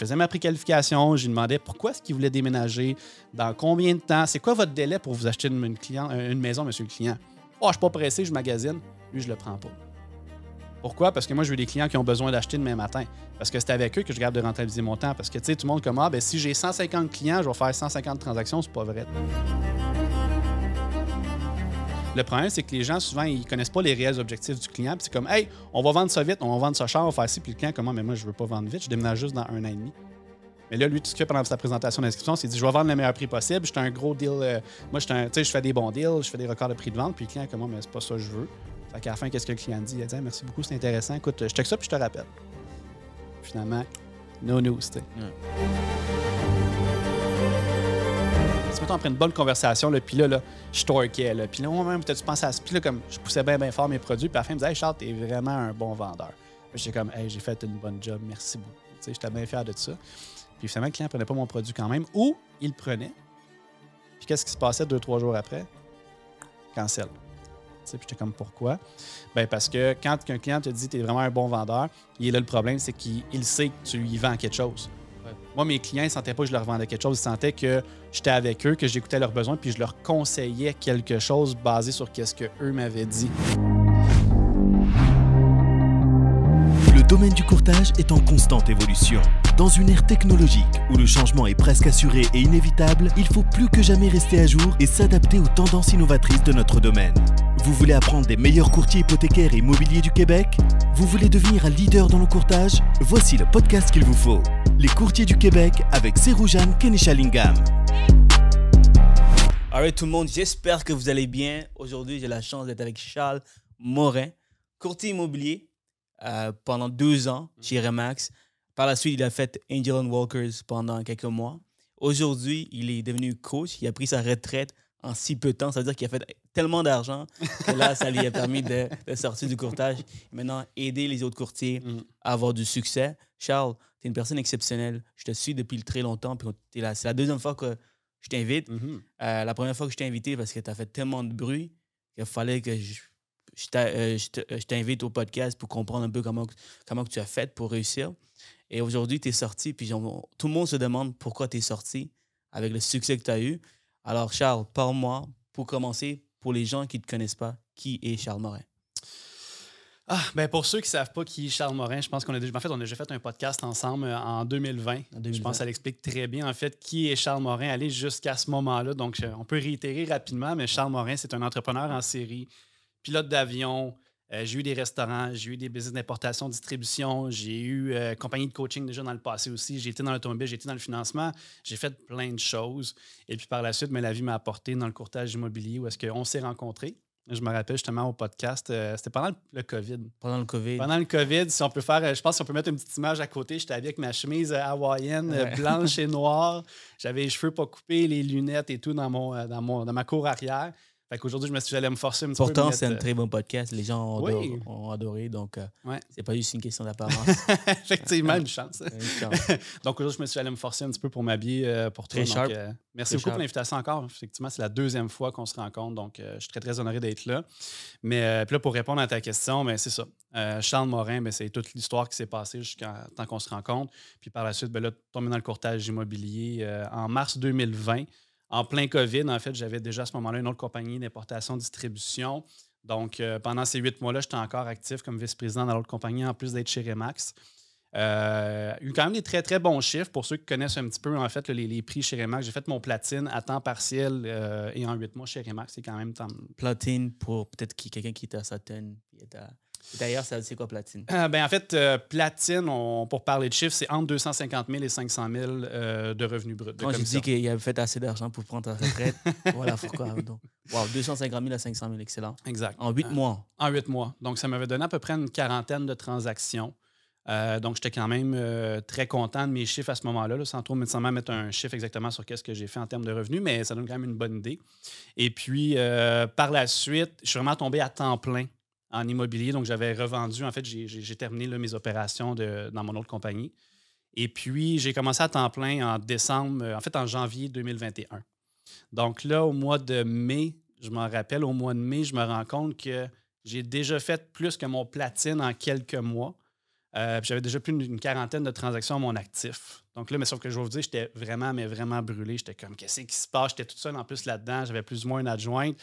faisais ma préqualification, je lui demandais pourquoi est-ce qu'il voulait déménager, dans combien de temps, c'est quoi votre délai pour vous acheter une, client, une maison, monsieur le client? Oh, je suis pas pressé, je magasine. Lui, je le prends pas. Pourquoi? Parce que moi, je veux des clients qui ont besoin d'acheter demain matin. Parce que c'est avec eux que je garde de rentabiliser mon temps. Parce que, tu sais, tout le monde comme, ah, ben, si j'ai 150 clients, je vais faire 150 transactions, c'est pas vrai. Le problème, c'est que les gens, souvent, ils connaissent pas les réels objectifs du client. Puis c'est comme, hey, on va vendre ça vite, on va vendre ça cher, on va faire ci. Puis le client, comment, mais moi, je veux pas vendre vite, je déménage juste dans un an et demi. Mais là, lui, tout ce qu'il fait pendant sa présentation d'inscription, c'est dit Je vais vendre le meilleur prix possible. J'étais un gros deal. Euh, moi, je fais des bons deals, je fais des records de prix de vente. Puis le client, comment, mais c'est pas ça que je veux. Fait qu'à la fin, qu'est-ce que le client dit? Il a dit Merci beaucoup, c'est intéressant. Écoute, je check ça, puis je te rappelle. Finalement, no news, mettons, après une bonne conversation, puis là, là, je torquais, là, puis là, moi-même, peut-être tu penses à ça, puis là, comme, je poussais bien, bien fort mes produits, puis à la fin, il me disait, hey, Charles, t'es vraiment un bon vendeur. J'étais comme, hey, j'ai fait une bonne job, merci beaucoup. Tu sais, j'étais bien fier de ça. Puis finalement, le client ne prenait pas mon produit quand même, ou il le prenait. Puis qu'est-ce qui se passait deux, trois jours après? Cancel. Puis j'étais comme, pourquoi? Ben parce que quand un client te dit tu es vraiment un bon vendeur, il est là le problème, c'est qu'il sait que tu lui vends quelque chose. Moi, mes clients, ils ne sentaient pas que je leur vendais quelque chose. Ils sentaient que j'étais avec eux, que j'écoutais leurs besoins, puis je leur conseillais quelque chose basé sur ce qu'eux m'avaient dit. Domaine du courtage est en constante évolution. Dans une ère technologique où le changement est presque assuré et inévitable, il faut plus que jamais rester à jour et s'adapter aux tendances innovatrices de notre domaine. Vous voulez apprendre des meilleurs courtiers hypothécaires et immobiliers du Québec? Vous voulez devenir un leader dans le courtage? Voici le podcast qu'il vous faut. Les courtiers du Québec avec Seroujan Kenishalingam. Alright tout le monde, j'espère que vous allez bien. Aujourd'hui, j'ai la chance d'être avec Charles Morin, courtier immobilier euh, pendant deux ans chez Remax. Par la suite, il a fait Angel Walkers pendant quelques mois. Aujourd'hui, il est devenu coach. Il a pris sa retraite en si peu de temps. Ça veut dire qu'il a fait tellement d'argent que là, ça lui a permis de, sortir du courtage. Maintenant, aider les autres courtiers mm. à avoir du succès. Charles, tu es une personne exceptionnelle. Je te suis depuis très longtemps. C'est la deuxième fois que je t'invite. Mm-hmm. Euh, la première fois que je t'ai invité, parce que tu as fait tellement de bruit qu'il fallait que je, je t'invite au podcast pour comprendre un peu comment, comment tu as fait pour réussir. Et aujourd'hui, tu es sorti, puis tout le monde se demande pourquoi tu es sorti avec le succès que tu as eu. Alors, Charles, parle-moi, pour commencer, pour les gens qui ne te connaissent pas, qui est Charles Morin? Ah, ben pour ceux qui ne savent pas qui est Charles Morin, je pense qu'on a déjà, en fait, on a déjà fait un podcast ensemble euh, en 2020. Je pense que ça l'explique très bien, en fait, qui est Charles Morin, aller jusqu'à ce moment-là. Donc, on peut réitérer rapidement, mais Charles Morin, c'est un entrepreneur en série, pilote d'avion, euh, j'ai eu des restaurants, j'ai eu des business d'importation, distribution, j'ai eu euh, compagnie de coaching déjà dans le passé aussi. J'ai été dans l'automobile, j'ai été dans le financement, j'ai fait plein de choses. Et puis par la suite, mais la vie m'a apporté dans le courtage immobilier où est-ce qu'on s'est rencontrés. Je me rappelle justement au podcast, euh, c'était pendant le, COVID. Pendant le COVID. Pendant le COVID, si on peut faire, je pense qu'on peut mettre une petite image à côté. J'étais avec ma chemise hawaïenne, blanche et noire. J'avais les cheveux pas coupés, les lunettes et tout dans, mon, dans, mon, dans ma cour arrière. Fait qu'aujourd'hui, je me suis dit, j'allais me forcer un petit Pourtant, peu. Pourtant, c'est un très bon podcast. Les gens ont, adoré, Donc, euh, c'est pas juste une question d'apparence. Effectivement, une chance. donc, aujourd'hui, je me suis j'allais me forcer un petit peu pour m'habiller euh, pour toi. Donc, euh, merci beaucoup pour l'invitation encore. Effectivement, c'est la deuxième fois qu'on se rencontre. Donc, je suis très, très honoré d'être là. Mais puis là, pour répondre à ta question, ben, c'est ça. Charles Morin, ben, c'est toute l'histoire qui s'est passée jusqu'à temps qu'on se rencontre. Puis par la suite, ben, là, tombé dans le courtage immobilier en mars 2020 en plein COVID, en fait, j'avais déjà à ce moment-là une autre compagnie d'importation-distribution. Donc, euh, pendant ces huit mois-là, j'étais encore actif comme vice-président dans l'autre compagnie, en plus d'être chez Remax. Euh, eu quand même des très, très bons chiffres pour ceux qui connaissent un petit peu, en fait, les, prix chez Remax. J'ai fait mon platine à temps partiel euh, et en huit mois chez Remax. C'est quand même... Platine pour peut-être quelqu'un qui est à Sutton, qui est à D'ailleurs, c'est quoi platine? Euh, ben, en fait, euh, platine, pour parler de chiffres, c'est entre 250 000 et 500 000 euh, de revenus bruts. Quand je dis qu'il avait fait assez d'argent pour prendre ta retraite, voilà pourquoi. Donc, wow, 250 000 à 500 000, excellent. Exact. En huit mois. En huit mois. Donc, ça m'avait donné à peu près une quarantaine de transactions. donc, j'étais quand même très content de mes chiffres à ce moment-là, sans trop nécessairement mettre un chiffre exactement sur qu'est-ce que j'ai fait en termes de revenus, mais ça donne quand même une bonne idée. Et puis, par la suite, je suis vraiment tombé à temps plein en immobilier. Donc, j'avais revendu. En fait, j'ai terminé mes opérations dans mon autre compagnie. Et puis, j'ai commencé à temps plein en décembre, euh, en fait, en janvier 2021. Donc, là, au mois de mai, je m'en rappelle, au mois de mai, je me rends compte que j'ai déjà fait plus que mon platine en quelques mois. Euh, j'avais déjà plus d'une quarantaine de transactions à mon actif. Donc là, mais sauf que je vais vous dire, j'étais vraiment, mais vraiment brûlé. J'étais comme, qu'est-ce qui se passe? J'étais tout seul en plus là-dedans. J'avais plus ou moins une adjointe.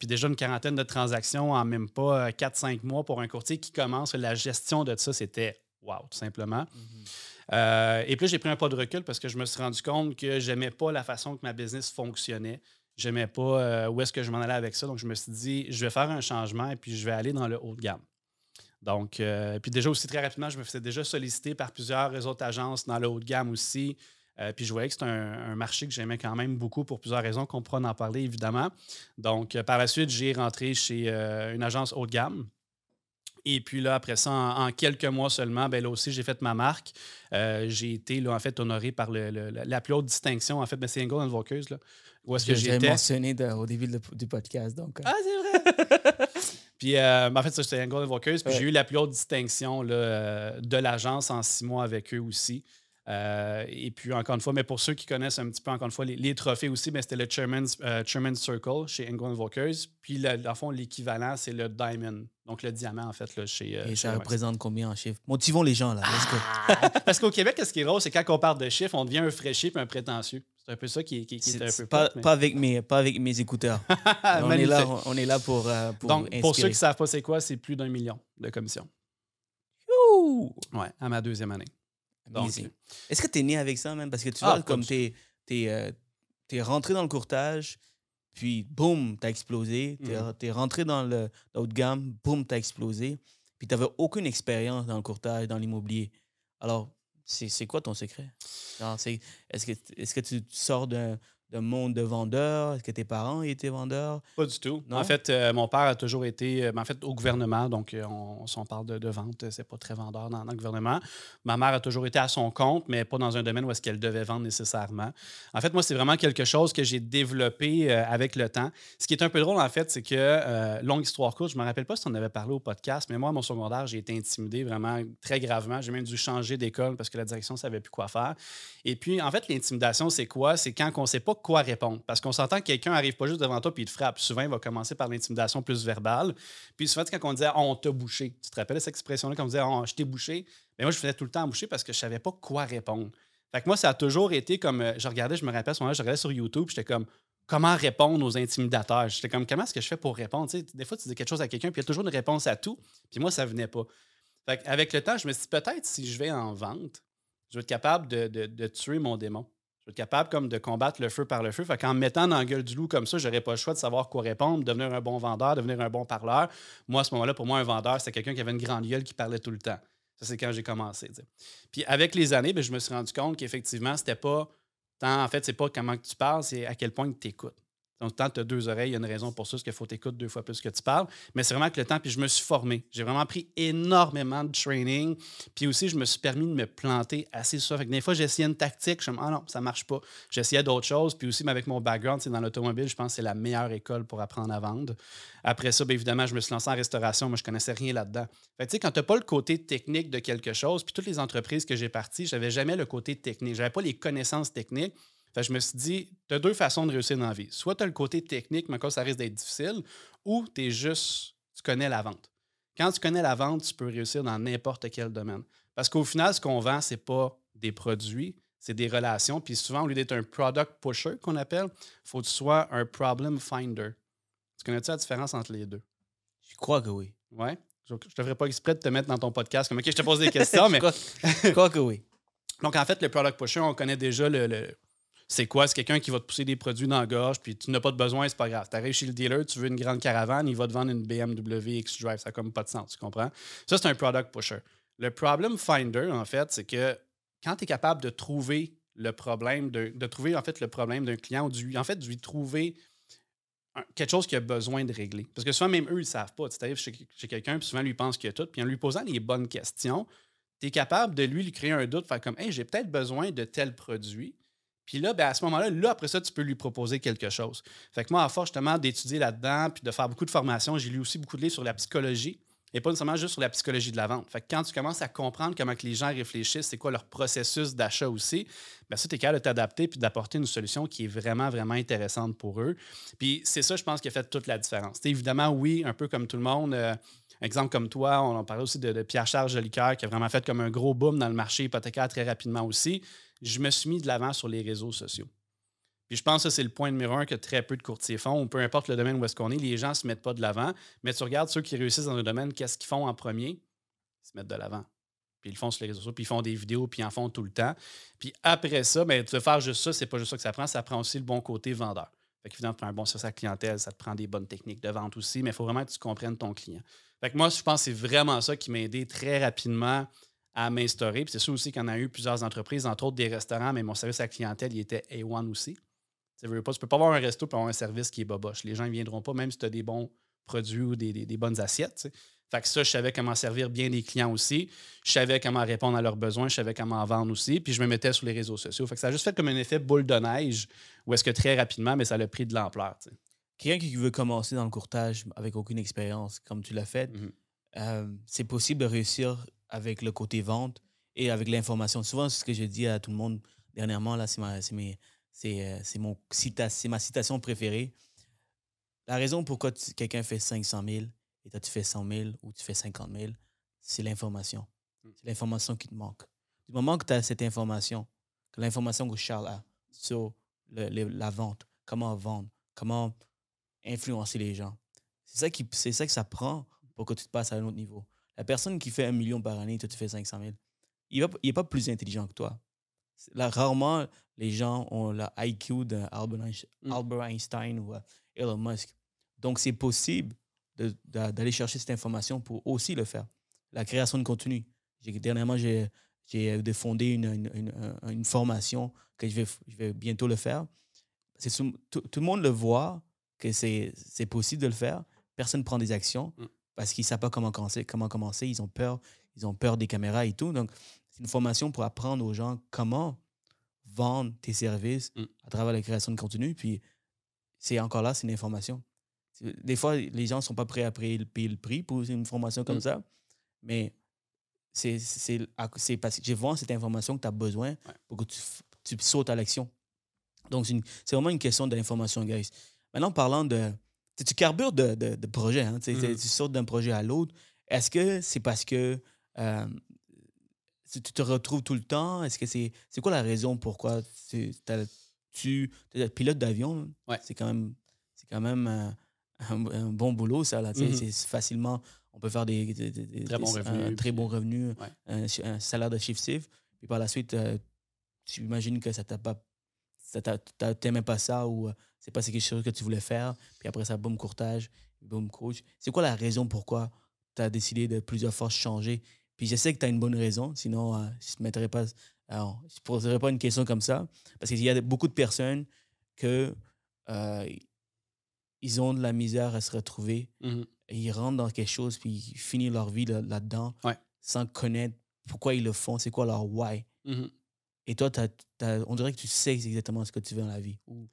Puis déjà une quarantaine de transactions en même pas 4-5 euh, mois pour un courtier qui commence. La gestion de ça, c'était wow, tout simplement. Mhm. Euh, et puis j'ai pris un pas de recul parce que je me suis rendu compte que j'aimais pas la façon que ma business fonctionnait. J'aimais pas où est-ce que je m'en allais avec ça. Donc je me suis dit, je vais faire un changement et puis je vais aller dans le haut de gamme. Donc, euh, puis déjà aussi très rapidement, je me faisais déjà solliciter par plusieurs autres agences dans le haut de gamme aussi. Euh, puis je voyais que c'était un, marché que j'aimais quand même beaucoup pour plusieurs raisons qu'on pourra en parler évidemment. Donc, euh, par la suite, j'ai rentré chez une agence haut de gamme. Et puis là, après ça, en, quelques mois seulement, ben là aussi, j'ai fait ma marque. j'ai été là, en fait honoré par la plus haute distinction, en fait, ben, c'est Angle Walkers. Là, où est-ce que j'étais? mentionné au début du podcast. Donc, Ah, c'est vrai! Puis, euh, ben, en fait, ça, Golden Walkers. Puis, j'ai eu la plus haute distinction là, euh, de l'agence en six mois avec eux aussi. Euh, et puis, encore une fois, mais pour ceux qui connaissent un petit peu, encore une fois, les, trophées aussi, c'était le Chairman's, Circle chez England Walkers. Puis, le, fond, l'équivalent, c'est le Diamond, donc le diamant, en fait, là, chez. et ça représente combien en chiffres? Motivons les gens, là. Ah! Parce qu'au Québec, ce qui est drôle, c'est quand on parle de chiffres, on devient un fraîchier et un prétentieux. C'est un peu ça qui, est, un peu pas, pas, avec mes, pas avec mes écouteurs. on, est là, on est là pour, euh, pour Donc, pour ceux qui ne savent pas c'est quoi, c'est plus d'un million de commissions. Ouais, à ma deuxième année. Est-ce que tu es né avec ça même? Parce que tu ah, vois, comme tu es, es, es, rentré dans le courtage, puis boum, tu as explosé. Tu es, mm. rentré dans le haut de gamme, boum, tu as explosé. Puis tu n'avais aucune expérience dans le courtage, dans l'immobilier. Alors, c'est quoi ton secret? Est-ce que, est que tu sors d'un de monde de vendeurs? Est-ce que tes parents étaient vendeurs? Pas du tout. En fait, euh, mon père a toujours été euh, en fait, au gouvernement, donc euh, on, on parle de, de vente, c'est pas très vendeur dans, le gouvernement. Ma mère a toujours été à son compte, mais pas dans un domaine où est-ce qu'elle devait vendre nécessairement. En fait, moi, c'est vraiment quelque chose que j'ai développé avec le temps. Ce qui est un peu drôle, en fait, c'est que, longue histoire courte, je me rappelle pas si on avait parlé au podcast, mais moi, à mon secondaire, j'ai été intimidé vraiment très gravement. J'ai même dû changer d'école parce que la direction ne savait plus quoi faire. Et puis, en fait, l'intimidation, c'est quoi? C'est quand on ne sait pas quoi répondre. Parce qu'on s'entend que quelqu'un n'arrive pas juste devant toi et il te frappe. Souvent, il va commencer par l'intimidation plus verbale. Puis souvent, quand on disait on t'a bouché, tu te rappelles cette expression-là quand on disait oh, je t'ai bouché? Mais moi, je faisais tout le temps boucher parce que je ne savais pas quoi répondre. Fait que moi, ça a toujours été comme. Euh, je regardais, je me rappelle à ce moment-là, je regardais sur YouTube, j'étais comme comment répondre aux intimidateurs. J'étais comme comment est-ce que je fais pour répondre? des fois, tu dis quelque chose à quelqu'un, puis il y a toujours une réponse à tout. Puis moi, ça venait pas. Fait avec le temps, je me suis dit peut-être si je vais en vente, je vais être capable de tuer mon démon être capable comme de combattre le feu par le feu. Fait qu'en me mettant dans la gueule du loup comme ça, j'aurais pas le choix de savoir quoi répondre, devenir un bon vendeur, devenir un bon parleur. Moi, à ce moment-là, pour moi, un vendeur, c'est quelqu'un qui avait une grande gueule qui parlait tout le temps. Ça, c'est quand j'ai commencé. Puis avec les années, ben, je me suis rendu compte qu'effectivement, c'était pas tant, en fait, c'est pas comment tu parles, c'est à quel point tu écoutes. Donc, tant tu as deux oreilles, il y a une raison pour ça, c'est qu'il faut t'écouter deux fois plus que tu parles. Mais c'est vraiment que le temps, puis je me suis formé. J'ai vraiment pris énormément de training. Puis aussi, je me suis permis de me planter assez souvent. Des fois, j'essayais une tactique, je me ah non, ça marche pas. J'essayais d'autres choses. Puis aussi, avec mon background, c'est dans l'automobile, je pense que c'est la meilleure école pour apprendre à vendre. Après ça, bien évidemment, je me suis lancé en restauration. Moi, je connaissais rien là-dedans. Fait tu sais, quand tu n'as pas le côté technique de quelque chose, puis toutes les entreprises que j'ai parties, j'avais jamais le côté technique. J'avais pas les connaissances techniques je me suis dit, tu as deux façons de réussir dans la vie. Soit tu as le côté technique, mais quand ça risque d'être difficile, ou tu es juste, tu connais la vente. Quand tu connais la vente, tu peux réussir dans n'importe quel domaine. Parce qu'au final, ce qu'on vend, ce n'est pas des produits, c'est des relations. Puis souvent, au lieu d'être un product pusher qu'on appelle, il faut que tu sois un problem finder. Tu connais-tu la différence entre les deux? Je crois que oui. Ouais? Je ne devrais pas exprès de te mettre dans ton podcast comme OK, je te pose des questions, mais. je, crois, que oui. Donc, en fait, le product pusher, on connaît déjà le, c'est quoi? C'est quelqu'un qui va te pousser des produits dans la gorge, puis tu n'as pas de besoin, c'est pas grave. Tu arrives chez le dealer, tu veux une grande caravane, il va te vendre une BMW X-Drive. Ça n'a comme pas de sens, tu comprends? Ça, c'est un product pusher. Le problem finder, en fait, c'est que quand tu es capable de trouver le problème, de, trouver en fait le problème d'un client, ou en fait, de lui trouver quelque chose qu'il a besoin de régler. Parce que souvent, même eux, ils ne savent pas. Tu arrives chez, quelqu'un, puis souvent, lui pense qu'il y a tout. Puis en lui posant les bonnes questions, tu es capable de lui, lui créer un doute, faire comme, hey, j'ai peut-être besoin de tel produit. Puis là, ben, à ce moment-là, là, après ça, tu peux lui proposer quelque chose. Fait que moi, à force justement d'étudier là-dedans, puis de faire beaucoup de formations, j'ai lu aussi beaucoup de livres sur la psychologie et pas nécessairement juste sur la psychologie de la vente. Fait que quand tu commences à comprendre comment que les gens réfléchissent, c'est quoi leur processus d'achat aussi, bien ça, tu es capable de t'adapter puis d'apporter une solution qui est vraiment, vraiment intéressante pour eux. Puis c'est ça, je pense, qui a fait toute la différence. évidemment, oui, un peu comme tout le monde, euh, exemple comme toi, on en parlait aussi de, Pierre-Charles Jolicoeur qui a vraiment fait comme un gros boom dans le marché hypothécaire très rapidement aussi. Je me suis mis de l'avant sur les réseaux sociaux. Puis je pense que c'est le point numéro un que très peu de courtiers font, ou peu importe le domaine où est-ce qu'on est, les gens ne se mettent pas de l'avant. Mais tu regardes ceux qui réussissent dans un domaine, qu'est-ce qu'ils font en premier? Ils se mettent de l'avant. Puis ils le font sur les réseaux sociaux, puis ils font des vidéos, puis ils en font tout le temps. Puis après ça, tu veux faire juste ça, c'est pas juste ça que ça prend, ça prend aussi le bon côté vendeur. Fait qu'évidemment, pour un bon service à la clientèle, ça te prend des bonnes techniques de vente aussi, mais il faut vraiment que tu comprennes ton client. Fait que moi, je pense que c'est vraiment ça qui m'a aidé très rapidement à m'instaurer. Puis c'est sûr aussi qu'on a eu plusieurs entreprises, entre autres des restaurants, mais mon service à la clientèle, il était A1 aussi. Tu ne peux pas avoir un resto pour avoir un service qui est boboche. Les gens ne viendront pas, même si tu as des bons produits ou des, bonnes assiettes. Fait que ça, je savais comment servir bien les clients aussi. Je savais comment répondre à leurs besoins. Je savais comment vendre aussi. Puis je me mettais sur les réseaux sociaux. Fait que ça a juste fait comme un effet boule de neige où est-ce que très rapidement, mais ça a pris de l'ampleur. Quelqu'un qui veut commencer dans le courtage avec aucune expérience, comme tu l'as fait, mm-hmm. euh, c'est possible de réussir avec le côté vente et avec l'information. Souvent, ce que je dis à tout le monde dernièrement, là, c'est ma, ma citation préférée. La raison pourquoi quelqu'un fait 500 000, et toi, tu fais 100 000 ou tu fais 50 000, c'est l'information. Hmm. C'est l'information qui te manque. Du moment que tu as cette information, que l'information que Charles a sur la vente, comment vendre, comment influencer les gens, c'est ça, qui, c'est ça que ça prend pour que tu te passes à un autre niveau. La personne qui fait un million par année, toi, tu fais 500 000, il n'est pas plus intelligent que toi. Là, rarement, les gens ont la IQ d'Albert hmm. Einstein ou euh, Elon Musk. Donc, c'est possible d'aller chercher cette information pour aussi le faire. La création de contenu. Dernièrement, j'ai euh, fondé une, une, une, formation que je vais, je vais bientôt le faire. Tout, tout, le monde le voit que c'est possible de le faire. Personne ne prend des actions mm. parce qu'ils ne savent pas comment commencer, comment commencer. Ils ont peur. Ils ont peur des caméras et tout. Donc, c'est une formation pour apprendre aux gens comment vendre tes services mm. à travers la création de contenu. Puis, c'est encore là, c'est une information. Des fois, les gens ne sont pas prêts à payer le, prix pour une formation comme mm. ça. Mais c'est parce que j'ai vois cette information que tu as besoin pour que tu, sautes à l'action. Donc, c'est vraiment une question d'information, guys. Maintenant, parlant de. Tu carbures de, de, de projet, hein, tu mm. sautes d'un projet à l'autre. Est-ce que c'est parce que euh, tu te retrouves tout le temps? Est-ce que c'est. C'est quoi la raison pourquoi tu, tu es pilote d'avion? C'est quand même. C'est quand même. Euh, un, bon boulot, ça. Là, mm-hmm. C'est facilement, on peut faire des, très, bons revenus, un, très bons revenus, un, salaire de chiffre Puis par la suite, euh, tu imagines que ça t'a pas. T'aimais pas ça ou euh, c'est pas quelque chose que tu voulais faire. Puis après ça, boum, courtage, boum, coach. C'est quoi la raison pourquoi tu as décidé de plusieurs fois changer? Puis je sais que tu as une bonne raison, sinon euh, je ne mettrais pas. Alors, je ne poserais pas une question comme ça. Parce qu'il y a beaucoup de personnes que ils ont de la misère à se retrouver. Mmh et ils rentrent dans quelque chose, puis ils finissent leur vie là-dedans sans connaître pourquoi ils le font, c'est quoi leur why. Mmh et toi, on dirait que tu sais exactement ce que tu veux dans la vie. Ou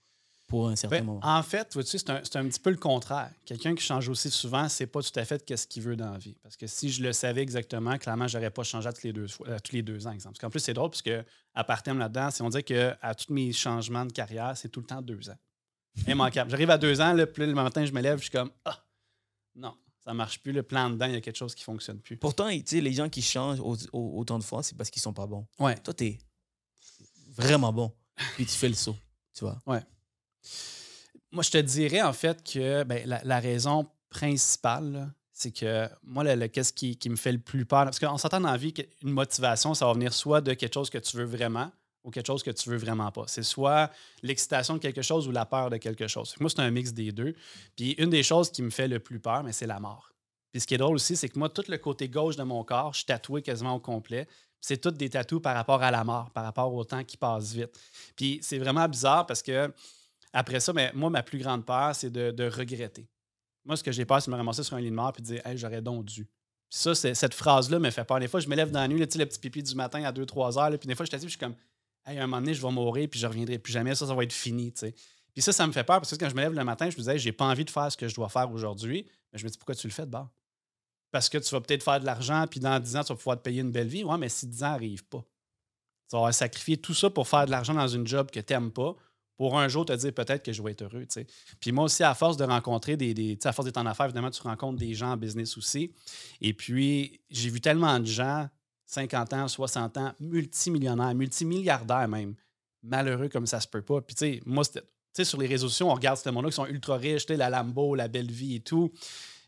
pour un certain ben, moment. En fait, c'est un, un, petit peu le contraire. Quelqu'un qui change aussi souvent, c'est pas tout à fait ce qu'il veut dans la vie. Parce que si je le savais exactement, clairement, j'aurais pas changé tous les deux, fois, tous les deux ans, exemple. Parce qu'en plus, c'est drôle, parce que à partir là-dedans, si on dit qu'à tous mes changements de carrière, c'est tout le temps deux ans immanquable. J'arrive à deux ans, là, puis le matin, je me lève, je suis comme Ah, non, ça marche plus. Le plan dedans, il y a quelque chose qui fonctionne plus. Pourtant, les gens qui changent autant de fois, c'est parce qu'ils sont pas bons. Ouais. Toi, tu es vraiment bon. Puis tu fais le saut, tu vois? Ouais. Moi, je te dirais en fait que ben, la, raison principale, c'est que moi, qu'est-ce qui, qui, me fait le plus peur? Parce qu'on s'entend dans la vie qu'une motivation, ça va venir soit de quelque chose que tu veux vraiment, ou quelque chose que tu veux vraiment pas. C'est soit l'excitation de quelque chose ou la peur de quelque chose. Moi, c'est un mix des deux. Puis une des choses qui me fait le plus peur, mais c'est la mort. Puis ce qui est drôle aussi, c'est que moi, tout le côté gauche de mon corps, je suis tatoué quasiment au complet. C'est toutes des tatous par rapport à la mort, par rapport au temps qui passe vite. Puis c'est vraiment bizarre parce que après ça, mais moi, ma plus grande peur, c'est de, regretter. Moi, ce que j'ai peur, c'est de me ramasser sur un lit de mort et de dire Hey, j'aurais donc dû. Puis ça, cette phrase-là me fait peur. Des fois, je me lève dans la nuit, le petit pipi du matin à 2-3 heures. puis des fois, je t'assise, je suis comme hey, un moment donné, je vais mourir, puis je reviendrai plus jamais, ça, ça va être fini. Puis ça, ça me fait peur parce que quand je me lève le matin, je me disais, j'ai pas envie de faire ce que je dois faire aujourd'hui. Mais je me dis, pourquoi tu le fais de bord? Parce que tu vas peut-être faire de l'argent, puis dans 10 ans, tu vas pouvoir te payer une belle vie. Ouais, mais si 10 ans n'arrivent pas, tu vas sacrifier tout ça pour faire de l'argent dans une job que tu n'aimes pas pour un jour te dire peut-être que je vais être heureux. Puis moi aussi, à force de rencontrer des. à force d'être en affaires, évidemment, tu rencontres des gens en business aussi. Et puis, j'ai vu tellement de gens, 50 ans, 60 ans, multimillionnaires, multimilliardaires même, malheureux comme ça se peut pas. Puis, tu sais, moi, sur les réseaux sociaux, on regarde ce monde-là qui sont ultra riches, la Lambo, la belle vie et tout.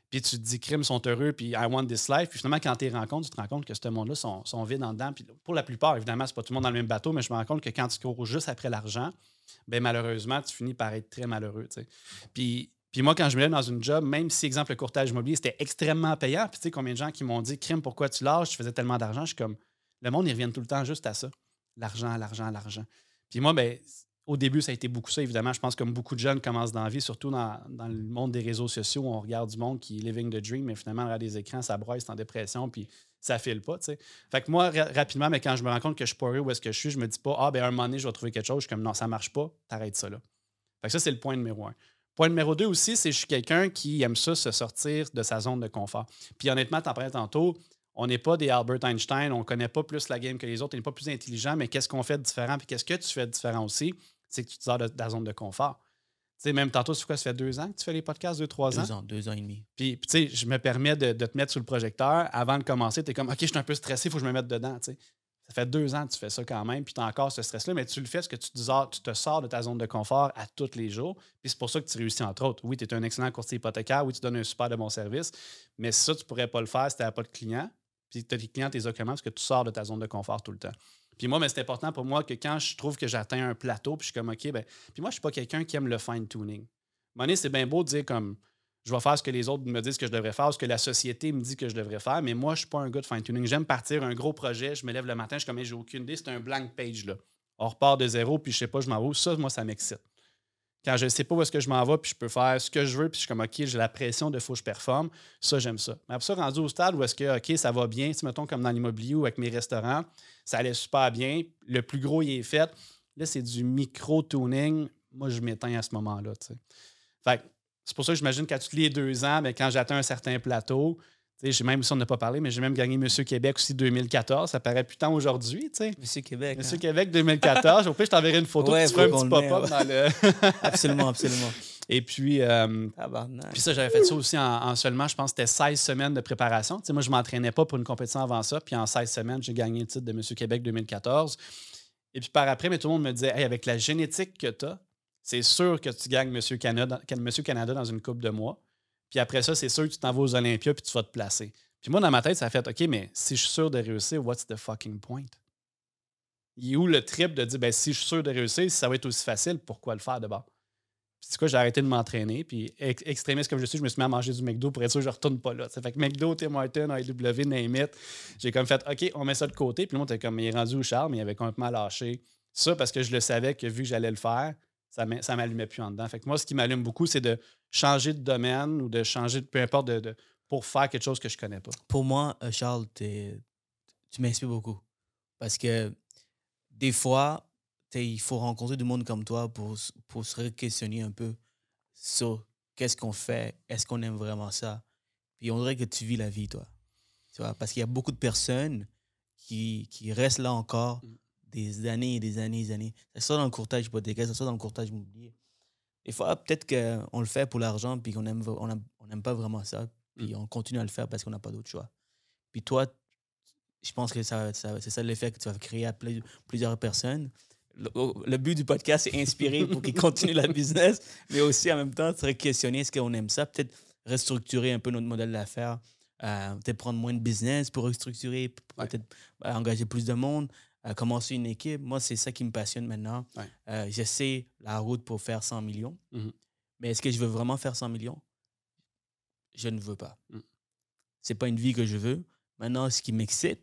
Puis tu te dis, crimes sont heureux, puis I want this life. Puis finalement, quand tu les rencontres, tu te rends compte que ce monde-là sont, sont vides en dedans. Puis pour la plupart, évidemment, c'est pas tout le monde dans le même bateau, mais je me rends compte que quand tu cours juste après l'argent, ben malheureusement, tu finis par être très malheureux. Puis, puis moi, quand je me lève dans une job, même si, exemple, le courtage immobilier, c'était extrêmement payant, puis tu sais, combien de gens qui m'ont dit, crime, pourquoi tu lâches, tu faisais tellement d'argent, je suis comme, le monde, ils reviennent tout le temps juste à ça. L'argent, l'argent, l'argent. Puis moi, ben, au début, ça a été beaucoup ça, évidemment. Je pense que comme beaucoup de jeunes commencent dans la vie, surtout dans, le monde des réseaux sociaux, on regarde du monde qui est living the dream, mais finalement, regarde des écrans, ça broye, c'est en dépression, puis ça file pas, tu sais. Fait que moi, rapidement, mais quand je me rends compte que je suis pas où est-ce que je suis, je me dis pas, ah, ben un moment donné, je vais trouver quelque chose. Je suis comme, non, ça marche pas, t'arrêtes ça là. Fait que ça, c'est le point numéro un. Point numéro deux aussi, c'est que je suis quelqu'un qui aime ça, se sortir de sa zone de confort. Puis honnêtement, t'en parlais tantôt, on n'est pas des Albert Einstein, on connaît pas plus la game que les autres, on n'est pas plus intelligent, mais qu'est-ce qu'on fait de différent, puis qu'est-ce que tu fais de différent aussi? C'est que tu te sors de, la zone de confort. Tu sais, même tantôt, c'est quoi, ça fait deux ans que tu fais les podcasts, deux, trois ans? Deux ans, deux ans et demi. Puis, tu sais, je me permets de, te mettre sous le projecteur. Avant de commencer, tu es comme, OK, je suis un peu stressé, il faut que je me mette dedans, tu sais. Ça fait deux ans que tu fais ça quand même, puis tu as encore ce stress-là, mais tu le fais parce que tu te, tu te sors de ta zone de confort à tous les jours. Puis c'est pour ça que tu réussis, entre autres. Oui, tu es un excellent courtier hypothécaire, oui, tu donnes un super de bon service, mais ça, tu pourrais pas le faire si tu n'avais pas de clients. Puis tu as des clients, tu les as? Parce que tu sors de ta zone de confort tout le temps. Puis moi, c'est important pour moi que quand je trouve que j'atteins un plateau, puis je suis comme, OK, ben, puis moi, je suis pas quelqu'un qui aime le fine-tuning. Money, c'est bien beau de dire comme, je vais faire ce que les autres me disent que je devrais faire, ce que la société me dit que je devrais faire, mais moi, je suis pas un gars de fine-tuning. J'aime partir un gros projet, je me lève le matin, je suis comme, j'ai aucune idée, c'est un blank page, là. On repart de zéro, puis je sais pas, je m'en vais. Ça, moi, ça m'excite. Quand je ne sais pas où est-ce que je m'en vais, puis je peux faire ce que je veux, puis je suis comme, OK, j'ai la pression de faut que je performe, ça, j'aime ça. Mais après ça, rendu au stade où est-ce que, OK, ça va bien, si mettons comme dans l'immobilier ou avec mes restaurants, ça allait super bien, le plus gros, il est fait. Là, c'est du micro-tuning. Moi, je m'éteins à ce moment-là, tu sais. C'est pour ça que j'imagine qu'à tous les deux ans, mais quand j'atteins un certain plateau, j'ai même, si on n'a pas parlé, mais j'ai même gagné Monsieur Québec aussi 2014. Ça paraît plus tant aujourd'hui. Monsieur Québec. Monsieur hein. Québec 2014. Au pire, je t'enverrai une photo, tu feras un petit pop-up dans le... absolument, absolument. Et puis, euh, puis ça, j'avais fait ça aussi en, seulement, je pense, c'était 16 semaines de préparation. Tu sais, moi, je ne m'entraînais pas pour une compétition avant ça. Puis en 16 semaines, j'ai gagné le titre de Monsieur Québec 2014. Et puis par après, mais tout le monde me disait, hey, avec la génétique que tu as, c'est sûr que tu gagnes Monsieur Canada, Monsieur Canada dans une coupe de mois. Puis après ça, c'est sûr que tu t'en vas aux Olympias puis tu vas te placer. Puis moi, dans ma tête, ça a fait OK, mais si je suis sûr de réussir, what's the fucking point? Il est où le trip de dire ben, si je suis sûr de réussir, si ça va être aussi facile, pourquoi le faire d'abord? Puis c'est quoi, j'ai arrêté de m'entraîner. Puis extrémiste comme je suis, je me suis mis à manger du McDo pour être sûr que je ne retourne pas là. Ça fait que McDo, Tim Horton, AEW, name it. J'ai comme fait OK, on met ça de côté. Puis le monde était comme il est rendu au charme, mais il avait complètement lâché. Ça parce que je le savais que vu que j'allais le faire, ça ne m'allumait plus en dedans. Fait que moi, ce qui m'allume beaucoup, c'est de changer de domaine ou de changer de peu importe de, pour faire quelque chose que je ne connais pas. Pour moi, euh, Charles, tu m'inspires beaucoup. Parce que des fois, il faut rencontrer du monde comme toi pour, pour se questionner un peu sur qu'est-ce qu'on fait, est-ce qu'on aime vraiment ça. Puis on dirait que tu vis la vie, toi. Tu vois, parce qu'il y a beaucoup de personnes qui, qui restent là encore mm des années et des années et des années. Ça sort dans le courtage hypothécaire, ça sort dans le courtage immobilier. Des fois, peut-être qu'on le fait pour l'argent, puis qu'on n'aime on on pas vraiment ça, puis mm. on continue à le faire parce qu'on n'a pas d'autre choix. Puis toi, je pense que ça, ça c'est ça l'effet que tu vas créer à plusieurs personnes. Le, but du podcast, c'est inspirer pour qu'ils continuent la business, mais aussi en même temps, se questionner est-ce qu'on aime ça, peut-être restructurer un peu notre modèle d'affaires, euh, peut-être prendre moins de business pour restructurer, peut-être engager plus de monde, commencer une équipe. Moi, c'est ça qui me passionne maintenant. Euh, j'essaie la route pour faire 100 millions. Mm-hmm. Mais est-ce que je veux vraiment faire 100 millions? Je ne veux pas. Ce mm. C'est pas une vie que je veux. Maintenant, ce qui m'excite,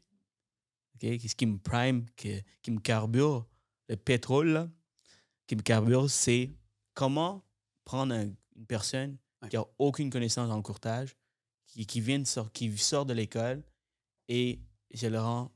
ce qui me prime, qui, qui me carbure, le pétrole, qui me carbure, c'est comment prendre une personne qui n'a aucune connaissance dans le courtage, qui, qui, vient de qui sort de l'école et je le rends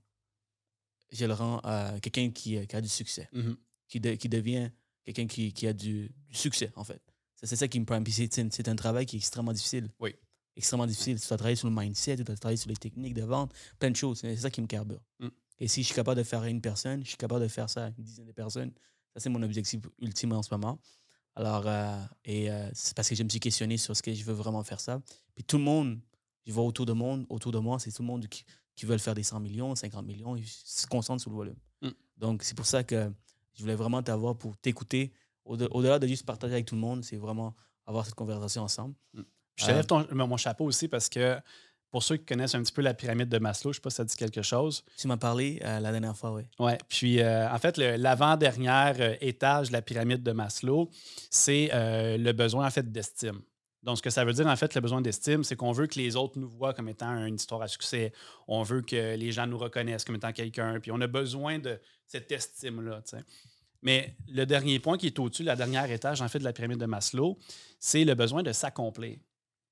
je le rends à quelqu'un qui, euh, qui, a du succès, mm-hmm. qui, qui devient quelqu'un qui, qui, a du, succès, en fait. C'est ça qui me prend. Puis c'est un travail qui est extrêmement difficile. Oui. Extrêmement difficile. Tu dois travailler sur le mindset, tu dois travailler sur les techniques de vente, plein de choses. C'est ça qui me carbure. Mm. Et si je suis capable de faire une personne, je suis capable de faire ça une dizaine de personnes. Ça, c'est mon objectif ultime en ce moment. Alors, euh, et euh, c'est parce que je me suis questionné sur ce que je veux vraiment faire ça. Puis tout le monde, je vois autour de, monde, autour de moi, c'est tout le monde qui, qui veulent faire des 100 millions, 50 millions, ils se concentrent sur le volume. Mm. Donc, c'est pour ça que je voulais vraiment t'avoir pour t'écouter. Au-delà de juste partager avec tout le monde, c'est vraiment avoir cette conversation ensemble. Mm. Je te lève mon chapeau aussi parce que pour ceux qui connaissent un petit peu la pyramide de Maslow, je ne sais pas si ça dit quelque chose. Tu m'as parlé euh, la dernière fois, oui. Oui. Puis, euh, en fait, l'avant-dernière euh, étage de la pyramide de Maslow, c'est le besoin, en fait, d'estime. Donc, ce que ça veut dire, en fait, le besoin d'estime, c'est qu'on veut que les autres nous voient comme étant une histoire à succès. On veut que les gens nous reconnaissent comme étant quelqu'un. Puis, on a besoin de cette estime-là. Mais le dernier point qui est au-dessus, la dernière étage, en fait, de la pyramide de Maslow, c'est le besoin de s'accomplir.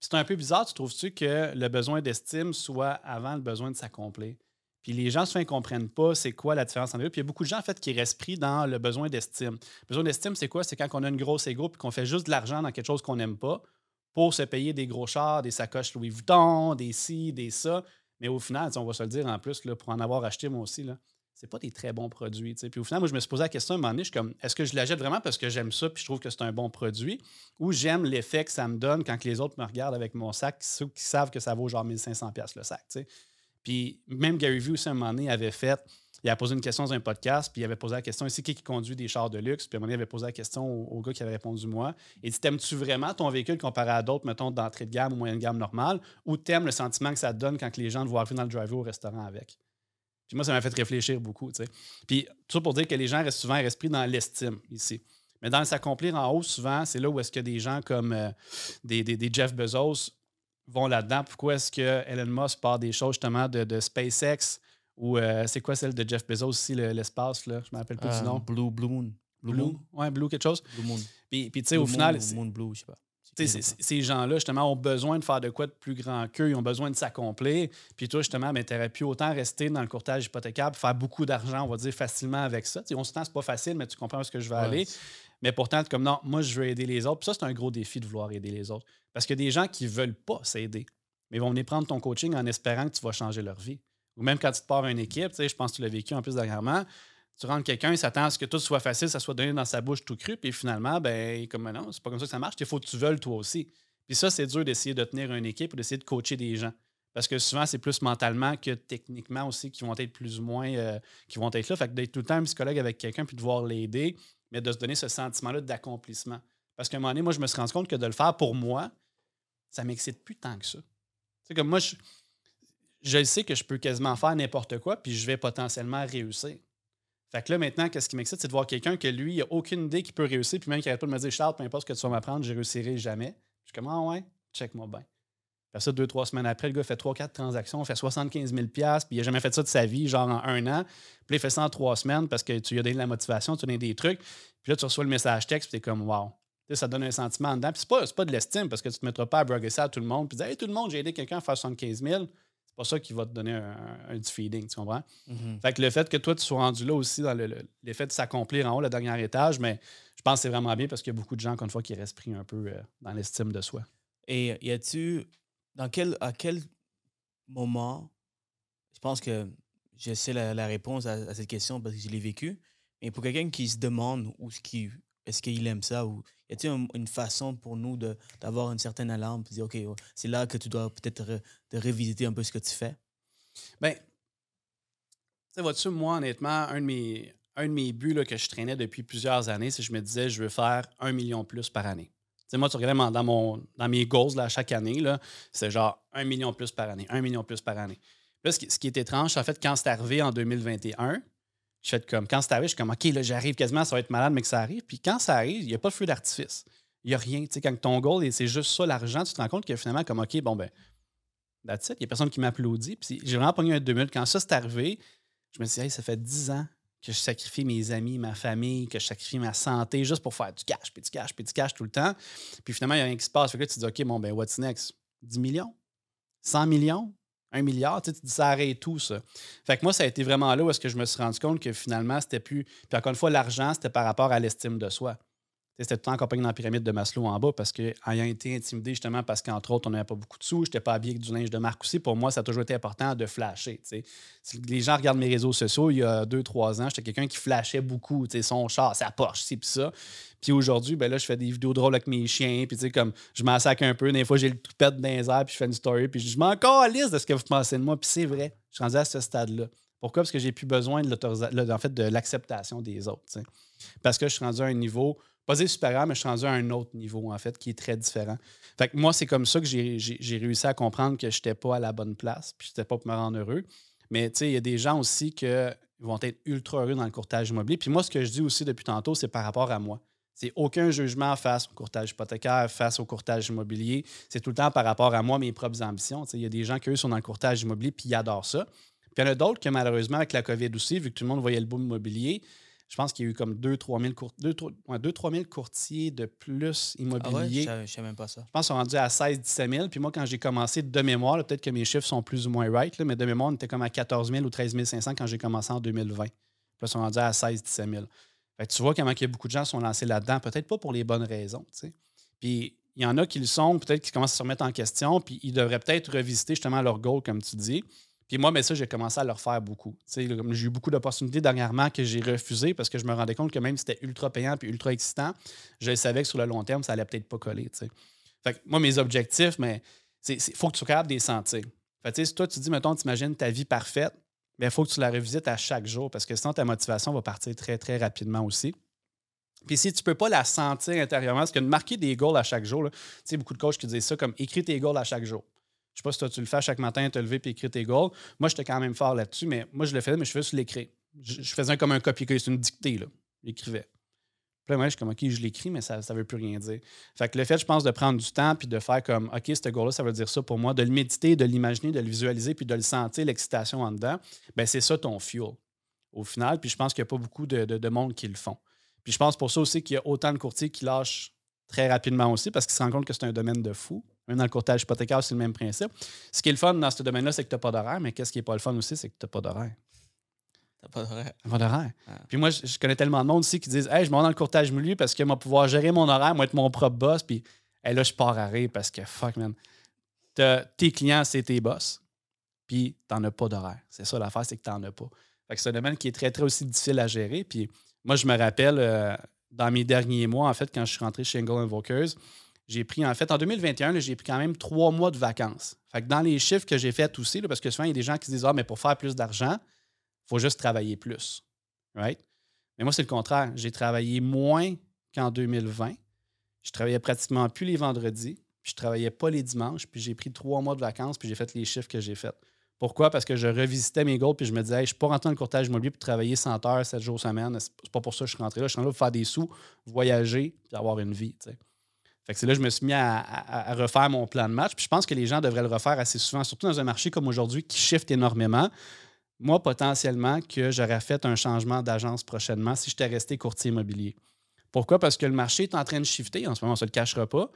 C'est un peu bizarre, tu trouves-tu, que le besoin d'estime soit avant le besoin de s'accomplir? Puis les gens souvent ne comprennent pas c'est quoi la différence entre deux. Puis il y a beaucoup de gens en fait qui restent pris dans le besoin d'estime. Le besoin d'estime, c'est quoi? C'est quand on a une grosse égroupe et qu'on fait juste de l'argent dans quelque chose qu'on n'aime pas pour se payer des gros chars, des sacoches Louis Vuitton, des ci, des ça. Mais au final, on va se le dire en plus, là, pour en avoir acheté moi aussi, là, c'est pas des très bons produits. Puis au final, moi, je me suis posé la question à un moment donné, je suis comme, est-ce que je l'achète vraiment parce que j'aime ça puis je trouve que c'est un bon produit ou j'aime l'effet que ça me donne quand les autres me regardent avec mon sac, ceux qui savent que ça vaut genre 1500$ le sac. Puis même Gary Vee aussi, un moment donné, avait fait, il a posé une question dans un podcast, puis il avait posé la question ici, qui, conduit des chars de luxe? Puis à un moment il avait posé la question au, gars qui avait répondu moi. Il dit, t'aimes-tu vraiment ton véhicule comparé à d'autres, mettons, d'entrée de gamme ou moyenne gamme normale, ou t'aimes le sentiment que ça te donne quand les gens te voient arriver dans le driver au restaurant avec? Puis moi, ça m'a fait réfléchir beaucoup. Puis tout ça pour dire que les gens restent souvent restés dans l'estime ici. Mais dans s'accomplir en haut, souvent, c'est là où est-ce que des gens comme euh, des, des, Jeff Bezos vont là-dedans. Pourquoi est-ce que Elon Musk part des choses justement de, SpaceX ou euh, c'est quoi celle de Jeff Bezos aussi, l'espace, là? Je ne me rappelle plus du euh, nom. Blue, Blue Moon. Blue, Moon? Ouais, Blue quelque chose. Blue Moon. Puis, puis tu sais, au final. Moon, Blue, je sais pas ces gens-là, justement, ont besoin de faire de quoi de plus grand qu'eux. Ils ont besoin de s'accomplir. Puis toi, justement, ben, tu aurais pu autant rester dans le courtage hypothécaire faire beaucoup d'argent, on va dire, facilement avec ça. on se c'est pas facile, mais tu comprends où ce que je veux aller. Mais pourtant, comme non, moi, je veux aider les autres. Puis ça, c'est un gros défi de vouloir aider les autres. Parce a des gens qui ne veulent pas s'aider, mais vont venir prendre ton coaching en espérant que tu vas changer leur vie. Ou même quand tu te pars une équipe, je pense que tu l'as vécu en plus dernièrement, tu rentres quelqu'un, il s'attend à ce que tout soit facile, ça soit donné dans sa bouche tout cru, puis finalement, ben, comme non, c'est pas comme ça que ça marche, il faut que tu veuilles toi aussi. Puis ça, c'est dur d'essayer de tenir une équipe ou d'essayer de coacher des gens. Parce que souvent, c'est plus mentalement que techniquement aussi qui vont être plus ou moins, euh, qui vont être là. Fait que d'être tout le temps un psychologue avec quelqu'un puis de voir l'aider, mais de se donner ce sentiment-là d'accomplissement. Parce qu'à un moment donné, moi, je me suis rendu compte que de le faire pour moi, ça m'excite plus tant que ça. C'est comme moi, je, je sais que je peux quasiment faire n'importe quoi, puis je vais potentiellement réussir. Fait que là, maintenant, qu'est-ce qui m'excite, c'est de voir quelqu'un que lui, il a aucune idée qu'il peut réussir, puis même qu'il n'arrête pas de me dire Charles, peu importe ce que tu vas m'apprendre, je réussirai jamais. Je suis comme, ah ouais, check-moi bien. Après ça, deux, trois semaines après, le gars fait trois, quatre transactions, fait 75 000 puis il n'a jamais fait ça de sa vie, genre en un an. Puis il fait ça en trois semaines parce que tu lui as donné de la motivation, tu lui as donné des trucs. Puis là, tu reçois le message texte, puis es comme, wow. ça donne un sentiment en dedans. Puis c'est pas, pas de l'estime parce que tu ne te mettras pas à broguer ça à tout le monde. Puis dire, hey, tout le monde, j'ai aidé quelqu'un à faire 75 000 c'est pas ça qui va te donner un, du feeding, tu comprends? Mm-hmm. Fait que le fait que toi, tu sois rendu là aussi dans l'effet de s'accomplir en haut, le dernier étage, mais je pense que c'est vraiment bien parce qu'il y a beaucoup de gens, encore une fois, qui restent pris un peu euh, dans l'estime de soi. Et y a-tu, dans quel, à quel moment, je pense que je sais la, réponse à, cette question parce que je l'ai vécu, mais pour quelqu'un qui se demande où ce qui, est-ce qu'il aime ça ou y a-t-il une façon pour nous d'avoir une certaine alarme, de dire, OK, c'est là que tu dois peut-être de révisiter un peu ce que tu fais? Ben, tu vois-tu, moi, honnêtement, un de mes, un de mes buts là, que je traînais depuis plusieurs années, c'est que je me disais, je veux faire un million plus par année moi, tu regardais dans, mon, dans mes goals là, chaque année, c'est genre un million plus par année, un million plus par année. Là, ce qui, est étrange, en fait, quand c'est arrivé en 2021, je fais comme, quand c'est arrivé, je suis comme, OK, là, j'arrive quasiment, ça va être malade, mais que ça arrive. Puis quand ça arrive, il n'y a pas de feu d'artifice. Il n'y a rien. Tu sais, quand ton goal, c'est juste ça, l'argent, tu te rends compte que finalement, comme, OK, bon, ben, that's it. Il n'y a personne qui m'applaudit. Puis j'ai vraiment pogné un 2000. Quand ça, c'est arrivé, je me suis dit, hey, ça fait 10 ans que je sacrifie mes amis, ma famille, que je sacrifie ma santé juste pour faire du cash, puis du cash, puis du cash tout le temps. Puis finalement, il y a rien qui se passe. Fait que là, tu te dis, OK, bon, ben, what's next? 10 millions? 100 millions? 1 milliard? Tu dis, ça arrête tout, ça. Fait que moi, ça a été vraiment là où est-ce que je me suis rendu compte que finalement, c'était plus. Puis encore une fois, l'argent, c'était par rapport à l'estime de soi. C'était tout le temps accompagné dans la pyramide de Maslow en bas parce que, ayant été intimidé justement parce qu'entre autres, on n'avait pas beaucoup de sous, je n'étais pas habillé avec du linge de marque aussi. Pour moi, ça a toujours été important de flasher. Les gens regardent mes réseaux sociaux, il y a deux, trois ans, j'étais quelqu'un qui flashait beaucoup, son char, sa Porsche, c'est puis ça. Puis aujourd'hui, ben là, je fais des vidéos drôles avec mes chiens, puis tu sais, comme je m'en un peu. Des fois, j'ai le toupette dans les airs, puis je fais une story, puis je m'en calisse de ce que vous pensez de moi. Puis c'est vrai, je suis rendu à ce stade-là. Pourquoi? Parce que j'ai plus besoin de en fait, de l'acceptation des autres. Parce que je suis rendu à un niveau, pas supérieur, mais je suis rendu à un autre niveau, en fait, qui est très différent. Fait que moi, c'est comme ça que j'ai réussi à comprendre que je n'étais pas à la bonne place, puis je n'étais pas pour me rendre heureux. Mais tu sais, il y a des gens aussi qui vont être ultra heureux dans le courtage immobilier. Puis moi, ce que je dis aussi depuis tantôt, c'est par rapport à moi. C'est aucun jugement face au courtage hypothécaire, face au courtage immobilier. C'est tout le temps par rapport à moi, mes propres ambitions. Il y a des gens qui, eux, sont dans le courtage immobilier puis ils adorent ça. Puis il y en a d'autres qui, malheureusement, avec la COVID aussi, vu que tout le monde voyait le boom immobilier, je pense qu'il y a eu comme 2-3 000, courtiers de plus immobilier. Ah ouais, je ne sais même pas ça. Je pense qu'ils sont rendus à 16-17 000. Puis moi, quand j'ai commencé de mémoire, peut-être que mes chiffres sont plus ou moins right, mais de mémoire, on était comme à 14 000 ou 13 500 quand j'ai commencé en 2020. Puis là, ils sont rendus à 16-17 000 tu vois comment il y a beaucoup de gens qui sont lancés là-dedans, peut-être pas pour les bonnes raisons. Puis il y en a qui le sont, peut-être qui commencent à se remettre en question, puis ils devraient peut-être revisiter justement leur goal, comme tu dis. Puis moi, mais ça, j'ai commencé à le refaire beaucoup. J'ai eu beaucoup d'opportunités dernièrement que j'ai refusées parce que je me rendais compte que même si c'était ultra payant et ultra excitant, je savais que sur le long terme, ça allait peut-être pas coller. Fait que moi, mes objectifs, mais il faut que tu sois capable de les sentir. Fait si toi, tu dis, mettons, tu imagines ta vie parfaite, il ben, faut que tu la revisites à chaque jour parce que sinon, ta motivation va partir très, très rapidement aussi. Puis si tu ne peux pas la sentir intérieurement, parce que de marquer des goals à chaque jour, tu sais, beaucoup de coachs qui disent ça comme écris tes goals à chaque jour. Je sais pas si toi, tu le fais chaque matin, te lever et écrire tes goals. Moi, j'étais quand même fort là-dessus, mais moi, je le faisais, mais je faisais sur l'écrit. Je, faisais comme un copier-coller, c'est une dictée, là. J'écrivais. Puis là, moi, je suis comme, OK, je l'écris, mais ça ne veut plus rien dire. Fait que le fait, je pense, de prendre du temps puis de faire comme, OK, ce goal-là, ça veut dire ça pour moi, de le méditer, de l'imaginer, de le visualiser puis de le sentir, l'excitation en dedans, ben c'est ça ton fuel au final. Puis je pense qu'il n'y a pas beaucoup de, de, monde qui le font. Puis je pense pour ça aussi qu'il y a autant de courtiers qui lâchent très rapidement aussi parce qu'ils se rendent compte que c'est un domaine de fou. Même dans le courtage hypothécaire, c'est le même principe. Ce qui est le fun dans ce domaine-là, c'est que tu n'as pas d'horaire, mais qu'est-ce qui n'est pas le fun aussi, c'est que tu n'as pas d'horaire. T'as pas d'horaire. Pas d'horaire. Puis moi, je, connais tellement de monde aussi qui disent Hey, je m'en dans le courtage milieu parce que moi, pouvoir gérer mon horaire, moi, être mon propre boss. Puis là, je pars à rire parce que fuck, man. Tes clients, c'est tes boss. Puis t'en as pas d'horaire. C'est ça l'affaire, c'est que t'en as pas. Fait que c'est un domaine qui est très, très aussi difficile à gérer. Puis moi, je me rappelle, euh, dans mes derniers mois, en fait, quand je suis rentré chez Engel Invokers, j'ai pris, en fait, en 2021, j'ai pris quand même trois mois de vacances. Fait que dans les chiffres que j'ai fait aussi, parce que souvent, il y a des gens qui se disent Ah, mais pour faire plus d'argent, faut juste travailler plus. Right? Mais moi, c'est le contraire. J'ai travaillé moins qu'en 2020. Je travaillais pratiquement plus les vendredis, puis je travaillais pas les dimanches, puis j'ai pris trois mois de vacances, puis j'ai fait les chiffres que j'ai faits. Pourquoi? Parce que je revisitais mes goals, puis je me disais, je ne suis pas rentré dans le courtage immobilier pour travailler 100 heures, 7 jours semaine. C'est pas pour ça que je suis rentré là. Je suis rentré là pour faire des sous, voyager, puis avoir une vie. C'est là que je me suis mis à, refaire mon plan de match. Puis je pense que les gens devraient le refaire assez souvent, surtout dans un marché comme aujourd'hui qui shift énormément moi, potentiellement, que j'aurais fait un changement d'agence prochainement si j'étais resté courtier immobilier. Pourquoi? Parce que le marché est en train de shifter. En ce moment, on ne se le cachera pas.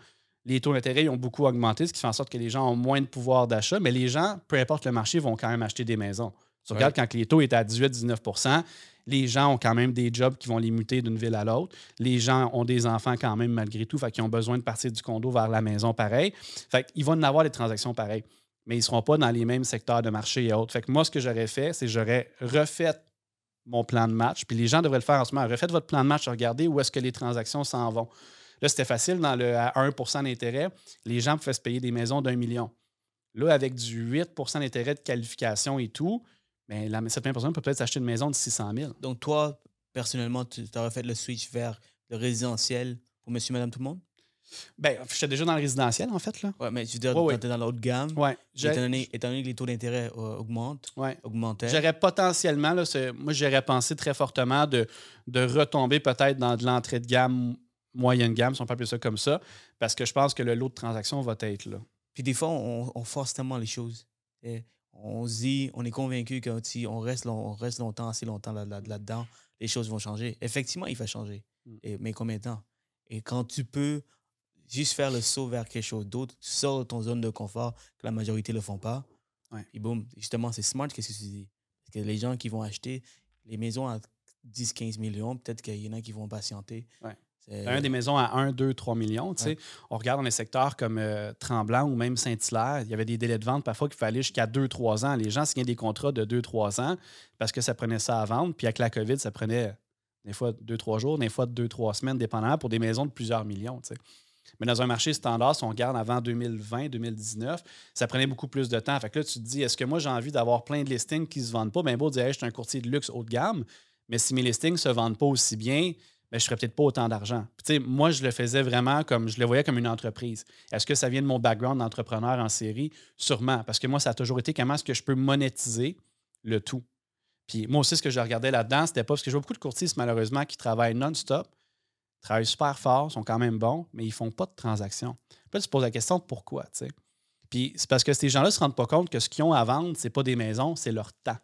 Les taux d'intérêt ont beaucoup augmenté, ce qui fait en sorte que les gens ont moins de pouvoir d'achat, mais les gens, peu importe le marché, vont quand même acheter des maisons. Tu regardes quand les taux étaient à 18-19% les gens ont quand même des jobs qui vont les muter d'une ville à l'autre. Les gens ont des enfants quand même malgré tout, fait qu'ils ont besoin de partir du condo vers la maison pareil. Fait qu'ils vont en avoir des transactions pareilles mais ils ne seront pas dans les mêmes secteurs de marché et autres. Fait que moi, ce que j'aurais fait, c'est que j'aurais refait mon plan de match. Puis les gens devraient le faire en ce moment. Refaites votre plan de match, regardez où est-ce que les transactions s'en vont. Là, c'était facile dans le à 1% d'intérêt. Les gens pouvaient se payer des maisons d'un million. Là, avec du 8% d'intérêt de qualification et tout, bien, la, cette même personne peut peut-être s'acheter une maison de 600 000. Donc, toi, personnellement, tu aurais fait le switch vers le résidentiel pour monsieur, madame, tout le monde? Ben, j'étais déjà dans le résidentiel, en fait. Là. Ouais, mais tu dirais que tu dans l'autre gamme. Ouais. Étant donné, étant donné, que les taux d'intérêt euh, augmentent, ouais. augmentaient. J'aurais potentiellement, là, moi, j'aurais pensé très fortement de, de retomber peut-être dans de l'entrée de gamme, moyenne gamme, si on peut appeler ça comme ça, parce que je pense que le lot de transactions va être là. Puis des fois, on, force tellement les choses. On se dit, on est convaincu que si on reste, on reste longtemps, assez longtemps là-dedans, les choses vont changer. Effectivement, il va changer. Mm. Et, mais combien de temps? Et quand tu peux juste faire le saut vers quelque chose d'autre, tu sors de ton zone de confort que la majorité ne le font pas. Ouais. Puis boum, justement, c'est smart, qu'est-ce que tu dis? Parce que les gens qui vont acheter les maisons à 10-15 millions, peut-être qu'il y en a qui vont patienter. Un des maisons à 1, 2, 3 millions. On regarde dans les secteurs comme euh, Tremblant ou même Saint-Hilaire, il y avait des délais de vente parfois qu'il fallait jusqu'à 2-3 ans. Les gens signaient des contrats de 2-3 ans parce que ça prenait ça à vendre. Puis avec la COVID, ça prenait des fois 2-3 jours, des fois 2-3 semaines, dépendamment pour des maisons de plusieurs millions. Mais dans un marché standard, si on regarde avant 2020, 2019, ça prenait beaucoup plus de temps. Fait que là, tu te dis, est-ce que moi, j'ai envie d'avoir plein de listings qui ne se vendent pas? Bien beau dire, je suis un courtier de luxe haut de gamme, mais si mes listings ne se vendent pas aussi bien, ben, je ne ferais peut-être pas autant d'argent. moi, je le faisais vraiment comme, je le voyais comme une entreprise. Est-ce que ça vient de mon background d'entrepreneur en série? Sûrement, parce que moi, ça a toujours été comment est-ce que je peux monétiser le tout. Puis moi aussi, ce que je regardais là-dedans, c'était pas parce que je vois beaucoup de courtistes, malheureusement, qui travaillent non-stop, travaillent super fort, sont quand même bons, mais ils ne font pas de transactions. Puis tu te poses la question pourquoi, tu sais. Puis c'est parce que ces gens-là ne se rendent pas compte que ce qu'ils ont à vendre, ce n'est pas des maisons, c'est leur temps.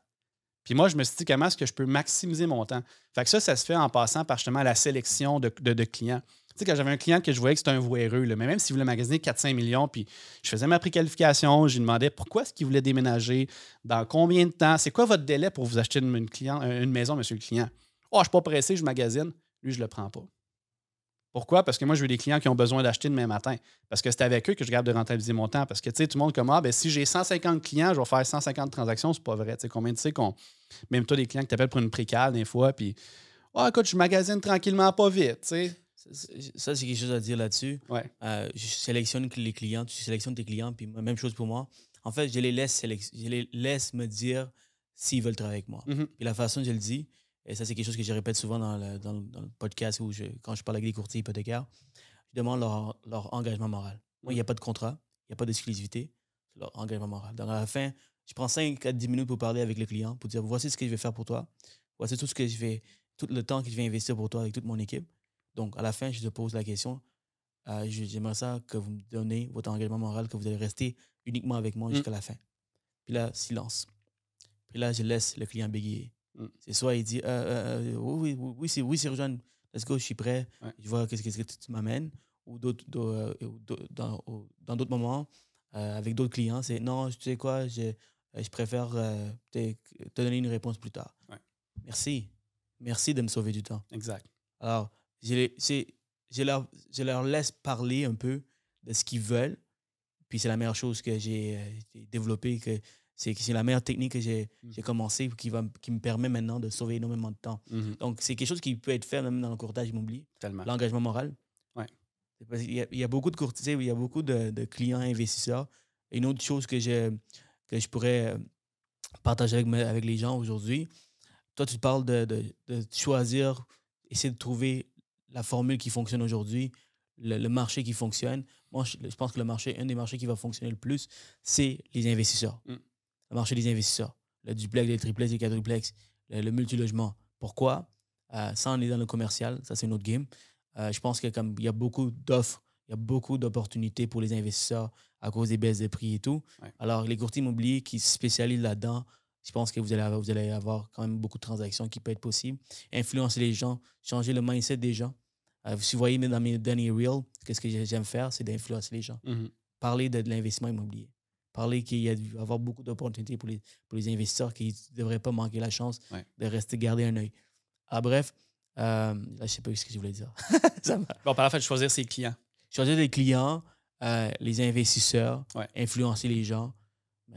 Puis moi, je me suis dit comment est-ce que je peux maximiser mon temps. Fait que ça, ça se fait en passant par justement la sélection de, clients. Tu sais, quand j'avais un client que je voyais que c'était un vouéreux, mais même s'il voulait magasiner 4-5 millions, puis je faisais ma préqualification, je lui demandais pourquoi est-ce qu'il voulait déménager, dans combien de temps, c'est quoi votre délai pour vous acheter une maison, monsieur le client? Oh, je ne suis pas pressé, je magasine. Lui, je ne le prends pas. Pourquoi? Parce que moi, je veux des clients qui ont besoin d'acheter demain matin. Parce que c'est avec eux que je garde de rentabiliser mon temps. Parce que, tu sais, tout le monde comme, ah, ben, si j'ai 150 clients, je vais faire 150 transactions, c'est pas vrai. Tu sais, combien tu sais qu'on. Même toi, des clients qui t'appellent pour une précale, des fois, puis, ah, oh, écoute, je magasine tranquillement, pas vite, tu sais. Ça, c'est quelque chose à dire là-dessus. Ouais. Euh, je sélectionne les clients, tu sélectionnes tes clients, puis même chose pour moi. En fait, je les laisse, je les laisse me dire s'ils veulent travailler avec moi. Mm-hmm. Puis la façon dont je le dis, et ça, c'est quelque chose que je répète souvent dans le, dans le podcast ou je, quand je parle avec des courtiers hypothécaires. Je demande leur, leur engagement moral. Moi, il n'y a pas de contrat, il n'y a pas d'exclusivité, c'est leur engagement moral. Donc, à la fin, je prends 5 à 10 minutes pour parler avec le client, pour dire voici ce que je vais faire pour toi, voici tout ce que je vais, tout le temps que je vais investir pour toi avec toute mon équipe. Donc, à la fin, je te pose la question euh, j'aimerais ça que vous me donnez votre engagement moral, que vous allez rester uniquement avec moi mm. jusqu'à la fin. Puis là, silence. Puis là, je laisse le client bégayer. Mm. C'est soit il dit euh, euh, euh, oui, oui, oui, c'est oui, let's go, je suis prêt, je vois qu'est-ce que tu m'amènes. Ou d'autres, dans, dans d'autres moments, avec d'autres clients, c'est non, tu sais quoi, je, je préfère te, donner une réponse plus tard. Merci. Merci de me sauver du temps. Exact. Alors, je, je, leur, je leur laisse parler un peu de ce qu'ils veulent. Puis c'est la meilleure chose que j'ai développée, que c'est la meilleure technique que j'ai mmh. commencé qui, va, qui me permet maintenant de sauver énormément de temps. Mmh Donc, c'est quelque chose qui peut être fait même dans le courtage immobilier. L'engagement moral. Ouais. Il, y a, il y a beaucoup de courtiers, il y a beaucoup de, de, clients investisseurs. Une autre chose que, que je pourrais euh, partager avec, avec les gens aujourd'hui, toi, tu parles de, de, de, choisir, essayer de trouver la formule qui fonctionne aujourd'hui, le, marché qui fonctionne. Moi, je, pense que le marché, un des marchés qui va fonctionner le plus, c'est les investisseurs. Mmh le marché des investisseurs, le duplex, les triplex, les quadruplex, le, le multilogement. Pourquoi? Euh, Ça, on est dans le commercial, ça c'est notre game. Euh, je pense qu'il y, y a beaucoup d'offres, il y a beaucoup d'opportunités pour les investisseurs à cause des baisses de prix et tout. Alors, les courtiers immobiliers qui se spécialisent là-dedans, je pense que vous allez, avoir, vous allez avoir quand même beaucoup de transactions qui peuvent être possibles. Influencer les gens, changer le mindset des gens. Euh, si vous voyez dans mes derniers reels, qu'est-ce que j'aime faire, c'est d'influencer les gens. Mm-hmm. Parler de l'investissement immobilier parler qu'il y a dû avoir beaucoup d'opportunités pour les, pour les investisseurs qui ne devraient pas manquer la chance de rester garder un œil. Ah, bref, euh, je ne sais pas ce que je voulais dire. ça bon, par fait, choisir ses clients. Choisir des clients, euh, les investisseurs, influencer les gens,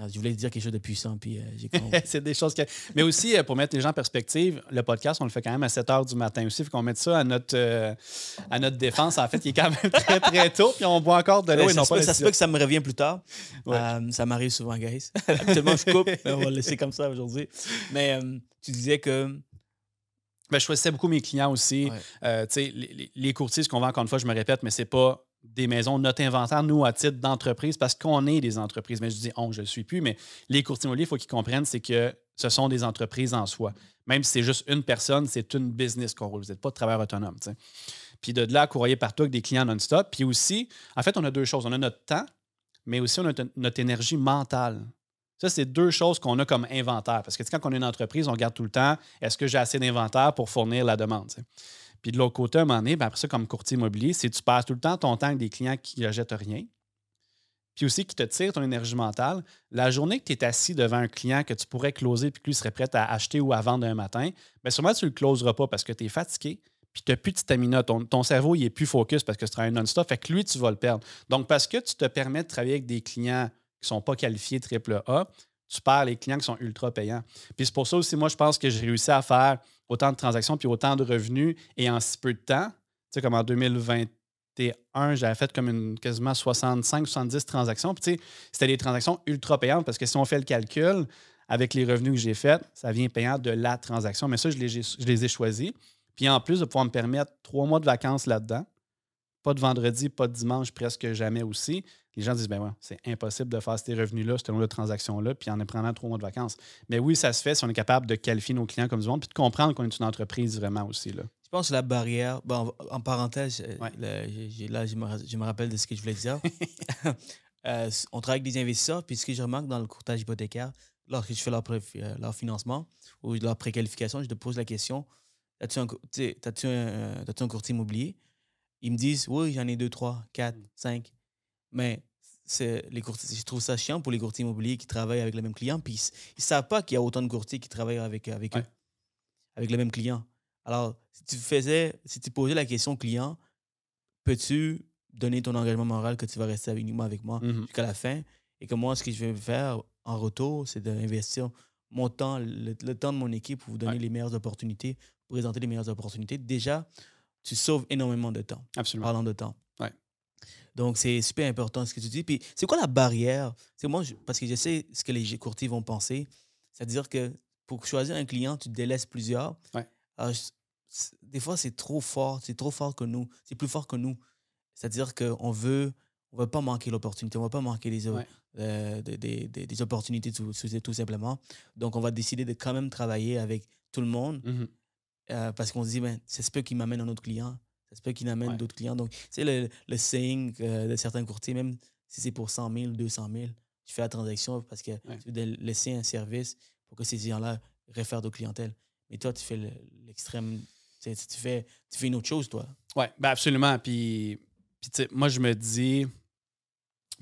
je voulais dire quelque chose de puissant, puis euh, j'ai C'est des choses que. Mais aussi, euh, pour mettre les gens en perspective, le podcast, on le fait quand même à 7 h du matin aussi. Il faut qu'on mette ça à notre, euh, à notre défense. En fait, il est quand même très, très tôt, puis on boit encore de l'eau. ça, se peut, que ça me revient plus tard. ça m'arrive souvent, guys. Habituellement, je coupe, mais on va le laisser comme ça aujourd'hui. Mais tu disais que. Ben, je choisissais beaucoup mes clients aussi. les, les, les, courtiers, ce qu'on vend, encore une fois, je me répète, mais c'est pas des maisons, notre inventaire, nous, à titre d'entreprise, parce qu'on est des entreprises. Mais je dis on, je ne le suis plus, mais les courtiers immobiliers, il faut qu'ils comprennent, c'est que ce sont des entreprises en soi. Même si c'est juste une personne, c'est une business qu'on roule. Vous n'êtes pas de travailleur autonome. Puis de là, courrier partout avec des clients non-stop. Puis aussi, en fait, on a deux choses. On a notre temps, mais aussi on a notre énergie mentale. Ça, c'est deux choses qu'on a comme inventaire. Parce que quand on est une entreprise, on regarde tout le temps, est-ce que j'ai assez d'inventaire pour fournir la demande? Puis de l'autre côté, à un moment donné, ben après ça, comme courtier immobilier, c'est tu passes tout le temps ton temps avec des clients qui ne jettent rien. Puis aussi qui te tirent ton énergie mentale. La journée que tu es assis devant un client que tu pourrais closer puis que lui serait prêt à acheter ou à vendre un matin, bien sûrement tu ne le closeras pas parce que tu es fatigué, puis tu n'as plus de stamina. Ton, cerveau, il est plus focus parce que tu travailles non-stop. Fait que lui, tu vas le perdre. Donc, parce que tu te permets de travailler avec des clients qui ne sont pas qualifiés triple A, tu perds les clients qui sont ultra payants. Puis c'est pour ça aussi, moi, je pense que j'ai réussi à faire autant de transactions puis autant de revenus et en si peu de temps. Tu sais, comme en 2021, j'avais fait comme une quasiment 65-70 transactions. Puis tu sais, c'était des transactions ultra payantes parce que si on fait le calcul, avec les revenus que j'ai faits, ça vient payant de la transaction. Mais ça, je les, je les ai choisis. Puis en plus de pouvoir me permettre trois mois de vacances là-dedans, pas de vendredi, pas de dimanche, presque jamais aussi. Les gens disent, ben ouais, c'est impossible de faire ces revenus-là, ce nombre de transactions-là, puis en prenant trois mois de vacances. Mais oui, ça se fait si on est capable de qualifier nos clients comme du monde, puis de comprendre qu'on est une entreprise vraiment aussi. Là. Je pense que la barrière, bon, en parenthèse, euh, là, je, me, rappelle de ce que je voulais dire. Euh, on travaille avec des investisseurs, puis ce que je remarque dans le courtage hypothécaire, lorsque je fais leur, euh, leur financement ou leur préqualification, je te pose la question As-tu un, un, un courtier immobilier? Ils me disent, oui, j'en ai deux, trois, quatre, mm. cinq. Mais c'est les courtiers, je trouve ça chiant pour les courtiers immobiliers qui travaillent avec le même client. Puis ils ne savent pas qu'il y a autant de courtiers qui travaillent avec, avec eux, avec le même client. Alors, si tu faisais, si tu posais la question au client, peux-tu donner ton engagement moral que tu vas rester avec, avec moi mm-hmm. jusqu'à la fin? Et que moi, ce que je vais faire en retour, c'est d'investir mon temps, le, temps de mon équipe pour vous donner les meilleures opportunités, pour présenter les meilleures opportunités. Déjà, tu sauves énormément de temps. Absolument. Parlant de temps. Ouais. Donc, c'est super important ce que tu dis. Puis, c'est quoi la barrière? C'est moi, parce que je sais ce que les courtiers vont penser. C'est-à-dire que pour choisir un client, tu délaisses plusieurs. Ouais. des fois, c'est trop fort. C'est trop fort que nous. C'est plus fort que nous. C'est-à-dire qu'on veut, on veut pas manquer l'opportunité. On ne veut pas manquer les, euh, des, des, des, opportunités tout, tout, simplement. Donc, on va décider de quand même travailler avec tout le monde. Mm-hmm. Euh, parce qu'on se dit, ben, c'est ce qui m'amène un autre client. C'est ce qui m'amène d'autres clients. Donc, c'est le, le saying euh, de certains courtiers, même si c'est pour 100 000, 200 000, tu fais la transaction parce que tu veux laisser un service pour que ces clients-là réfèrent d'autres clientèles. Mais toi, tu fais l'extrême. Tu, fais, tu fais une autre chose, toi. Oui, ben absolument. Puis, puis moi, je me dis.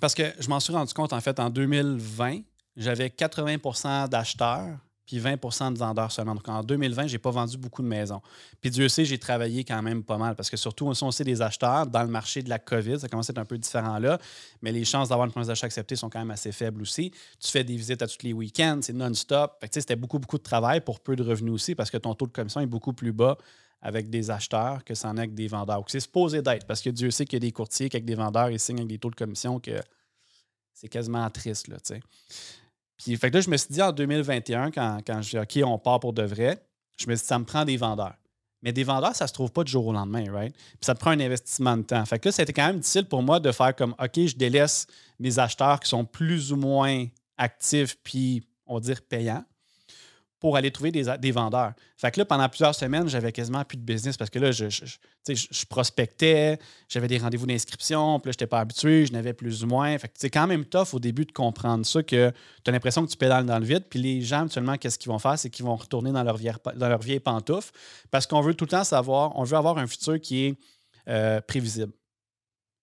Parce que je m'en suis rendu compte, en fait, en 2020, j'avais 80% d'acheteurs puis 20% de vendeurs seulement. Donc en 2020, je n'ai pas vendu beaucoup de maisons. Puis Dieu sait, j'ai travaillé quand même pas mal parce que surtout, on sait des acheteurs, dans le marché de la COVID, ça commence à être un peu différent là, mais les chances d'avoir une promesse d'achat acceptée sont quand même assez faibles aussi. Tu fais des visites à tous les week-ends, c'est non-stop. C'était beaucoup, beaucoup de travail pour peu de revenus aussi parce que ton taux de commission est beaucoup plus bas avec des acheteurs que ça en est avec des vendeurs. C'est supposé d'être parce que Dieu sait qu'il y a des courtiers qui, avec des vendeurs, ils signent avec des taux de commission que c'est quasiment triste. Là. Puis fait que là, je me suis dit en 2021, quand, quand je dis OK, on part pour de vrai, je me suis dit ça me prend des vendeurs. Mais des vendeurs, ça se trouve pas du jour au lendemain, right? Puis ça te prend un investissement de temps. Fait que là, c'était quand même difficile pour moi de faire comme OK, je délaisse mes acheteurs qui sont plus ou moins actifs puis on va dire payants pour aller trouver des, des, vendeurs. Fait que là, pendant plusieurs semaines, j'avais quasiment plus de business parce que là, je, je, prospectais, j'avais des rendez-vous d'inscription, puis là, je n'étais pas habitué, je n'avais plus ou moins. Fait que c'est quand même tough au début de comprendre ça, que tu as l'impression que tu pédales dans le vide, puis les gens, actuellement, qu'est-ce qu'ils vont faire? C'est qu'ils vont retourner dans leur vieille, dans leur vieille pantoufle parce qu'on veut tout le temps savoir, on veut avoir un futur qui est euh, prévisible.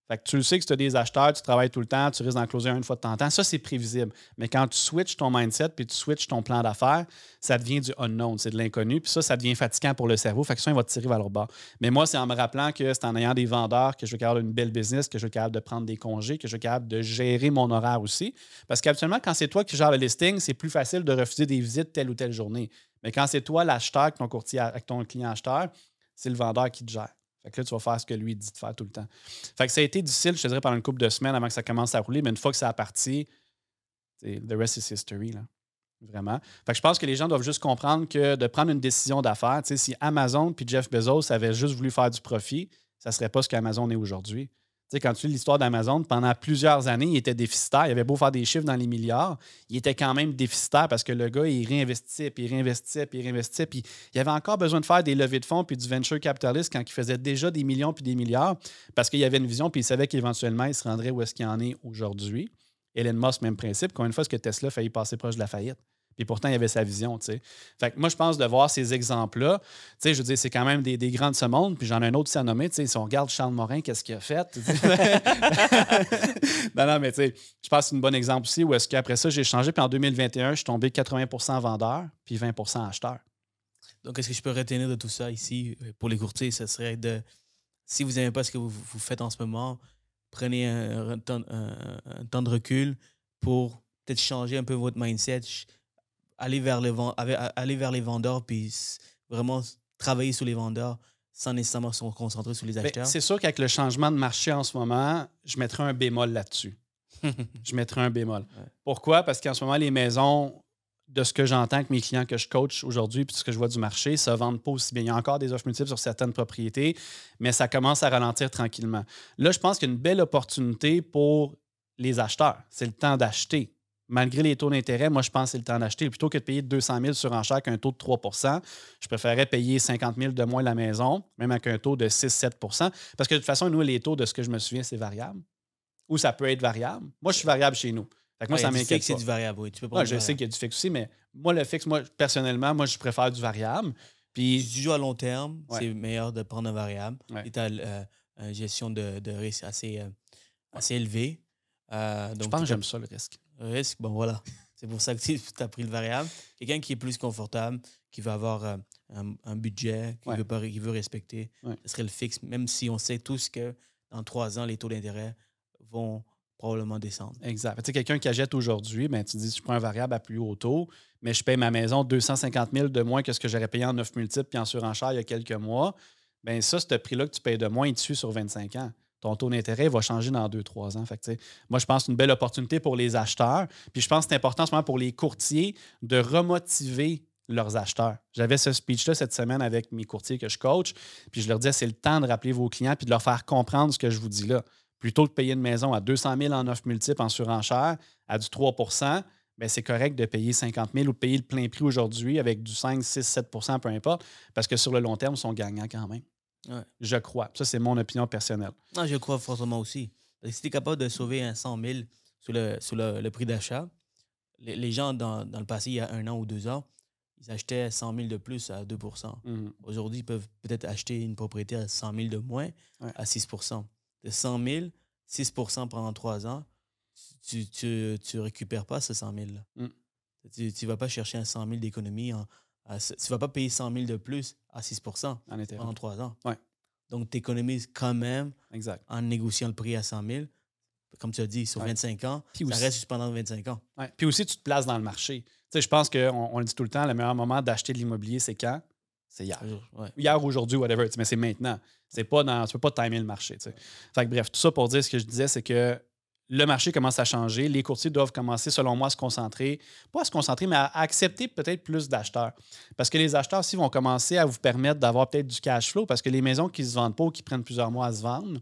Fait que tu le sais que tu as des acheteurs, tu travailles tout le temps, tu risques d'en closer une fois de temps en temps. Ça, c'est prévisible. Mais quand tu switches ton mindset puis tu switches ton plan d'affaires, ça devient du unknown, c'est de l'inconnu. Puis ça, ça devient fatigant pour le cerveau. Fait que ça, il va te tirer vers le bas. Mais moi, c'est en me rappelant que c'est en ayant des vendeurs que je vais capable une belle business, que je vais capable de prendre des congés, que je vais capable de gérer mon horaire aussi. Parce qu'habituellement, quand c'est toi qui gères le listing, c'est plus facile de refuser des visites telle ou telle journée. Mais quand c'est toi l'acheteur ton courtier, avec ton client acheteur, c'est le vendeur qui te gère. Fait que là, tu vas faire ce que lui dit de faire tout le temps. Fait que ça a été difficile, je te dirais, pendant une couple de semaines avant que ça commence à rouler, mais une fois que ça a parti, the rest is history. Là. Vraiment. Fait que je pense que les gens doivent juste comprendre que de prendre une décision d'affaires, si Amazon puis Jeff Bezos avaient juste voulu faire du profit, ça ne serait pas ce qu'Amazon est aujourd'hui sais, quand tu lis l'histoire d'Amazon, pendant plusieurs années, il était déficitaire. Il avait beau faire des chiffres dans les milliards, il était quand même déficitaire parce que le gars, il réinvestissait, puis il réinvestissait, puis il réinvestissait. Il avait encore besoin de faire des levées de fonds puis du venture capitalist quand il faisait déjà des millions puis des milliards parce qu'il avait une vision puis il savait qu'éventuellement, il se rendrait où est-ce qu'il en est aujourd'hui. Elon Musk, même principe. Combien de fois est-ce que Tesla a failli passer proche de la faillite? Et pourtant, il avait sa vision, tu sais. Fait que moi, je pense de voir ces exemples-là, tu sais, je veux dire, c'est quand même des, des grands de ce monde. Puis j'en ai un autre à nommer, tu sais, si on regarde Charles Morin, qu'est-ce qu'il a fait? non, non, mais tu sais, je pense que c'est un bon exemple aussi où est-ce qu'après ça, j'ai changé. Puis en 2021, je suis tombé 80% vendeur, puis 20% acheteur. Donc, qu'est-ce que je peux retenir de tout ça ici pour les courtiers? Ce serait de, si vous n'aimez pas ce que vous, faites en ce moment, prenez un, temps, de recul pour peut-être changer un peu votre mindset, aller vers, les, aller vers les vendeurs, puis vraiment travailler sur les vendeurs sans nécessairement se concentrer sur les ben, acheteurs? C'est sûr qu'avec le changement de marché en ce moment, je mettrais un bémol là-dessus. je mettrais un bémol. Pourquoi? Parce qu'en ce moment, les maisons, de ce que j'entends avec mes clients que je coach aujourd'hui, puis ce que je vois du marché, se vendent pas aussi bien. Il y a encore des offres multiples sur certaines propriétés, mais ça commence à ralentir tranquillement. Là, je pense qu'il y a une belle opportunité pour les acheteurs. C'est le temps d'acheter malgré les taux d'intérêt, moi, je pense que c'est le temps d'acheter. Plutôt que de payer 200 000 sur enchère avec un taux de 3% je préférerais payer 50 000 de moins la maison, même avec un taux de 6-7% Parce que de toute façon, nous, les taux, de ce que je me souviens, c'est variable. Ou ça peut être variable. Moi, je suis variable chez nous. moi, ça m'inquiète. c'est du variable, oui. Tu peux je sais qu'il y a du fixe aussi, mais moi, le fixe, moi, personnellement, moi, je préfère du variable. Puis, si tu joues à long terme, c'est meilleur de prendre un variable. Et tu as euh, une gestion de, risque assez, euh, assez élevée. Euh, je pense que j'aime ça, le risque risque, bon voilà. C'est pour ça que tu as pris le variable. Quelqu'un qui est plus confortable, qui va avoir euh, un, budget, qui, veut pas, qui veut respecter, ce serait le fixe, même si on sait tous que dans trois ans, les taux d'intérêt vont probablement descendre. Exact. Tu sais, quelqu'un qui achète aujourd'hui, ben, tu dis, je prends un variable à plus haut taux, mais je paye ma maison 250 000 de moins que ce que j'aurais payé en 9 multiples puis en surenchère il y a quelques mois. Bien, ça, ce prix-là que tu payes de moins, il te suit sur 25 ans? Ton taux d'intérêt va changer dans deux, trois ans. Fait moi, je pense que c'est une belle opportunité pour les acheteurs. Puis je pense que c'est important en pour les courtiers de remotiver leurs acheteurs. J'avais ce speech-là cette semaine avec mes courtiers que je coach, puis je leur disais, c'est le temps de rappeler vos clients puis de leur faire comprendre ce que je vous dis là. Plutôt que de payer une maison à 200 000 en offre multiple en surenchère à du 3 bien, c'est correct de payer 50 000 ou de payer le plein prix aujourd'hui avec du 5, 6, 7% peu importe, parce que sur le long terme, ils sont gagnants quand même. Je crois. Ça, c'est mon opinion personnelle. Non, je crois forcément aussi. si tu es capable de sauver un 100 000 sur le, sur le, prix d'achat, les, gens, dans, le passé, il y a un an ou deux ans, ils achetaient 100 000 de plus à 2 mhm. Aujourd'hui, ils peuvent peut-être acheter une propriété à 100 000 de moins à 6 De 100 000, 6% pendant trois ans, tu ne récupères pas ce 100 000. Là. Mm. Tu ne vas pas chercher un 100 000 d'économie en, tu ne vas pas payer 100 000 de plus à 6% en pendant trois ans. Ouais. Donc, tu économises quand même exact. en négociant le prix à 100 000. Comme tu as dit, sur 25 ans, Puis ça reste pendant 25 ans. Ouais. Puis aussi, tu te places dans le marché. Tu sais, je pense qu'on on le dit tout le temps, le meilleur moment d'acheter de l'immobilier, c'est quand? C'est hier. Hier, aujourd'hui, whatever. Mais c'est maintenant. C'est pas dans, tu ne peux pas timer le marché. Fait que, bref, tout ça pour dire ce que je disais, c'est que le marché commence à changer. Les courtiers doivent commencer, selon moi, à se concentrer, pas à se concentrer, mais à accepter peut-être plus d'acheteurs. Parce que les acheteurs aussi vont commencer à vous permettre d'avoir peut-être du cash flow, parce que les maisons qui ne se vendent pas ou qui prennent plusieurs mois à se vendre,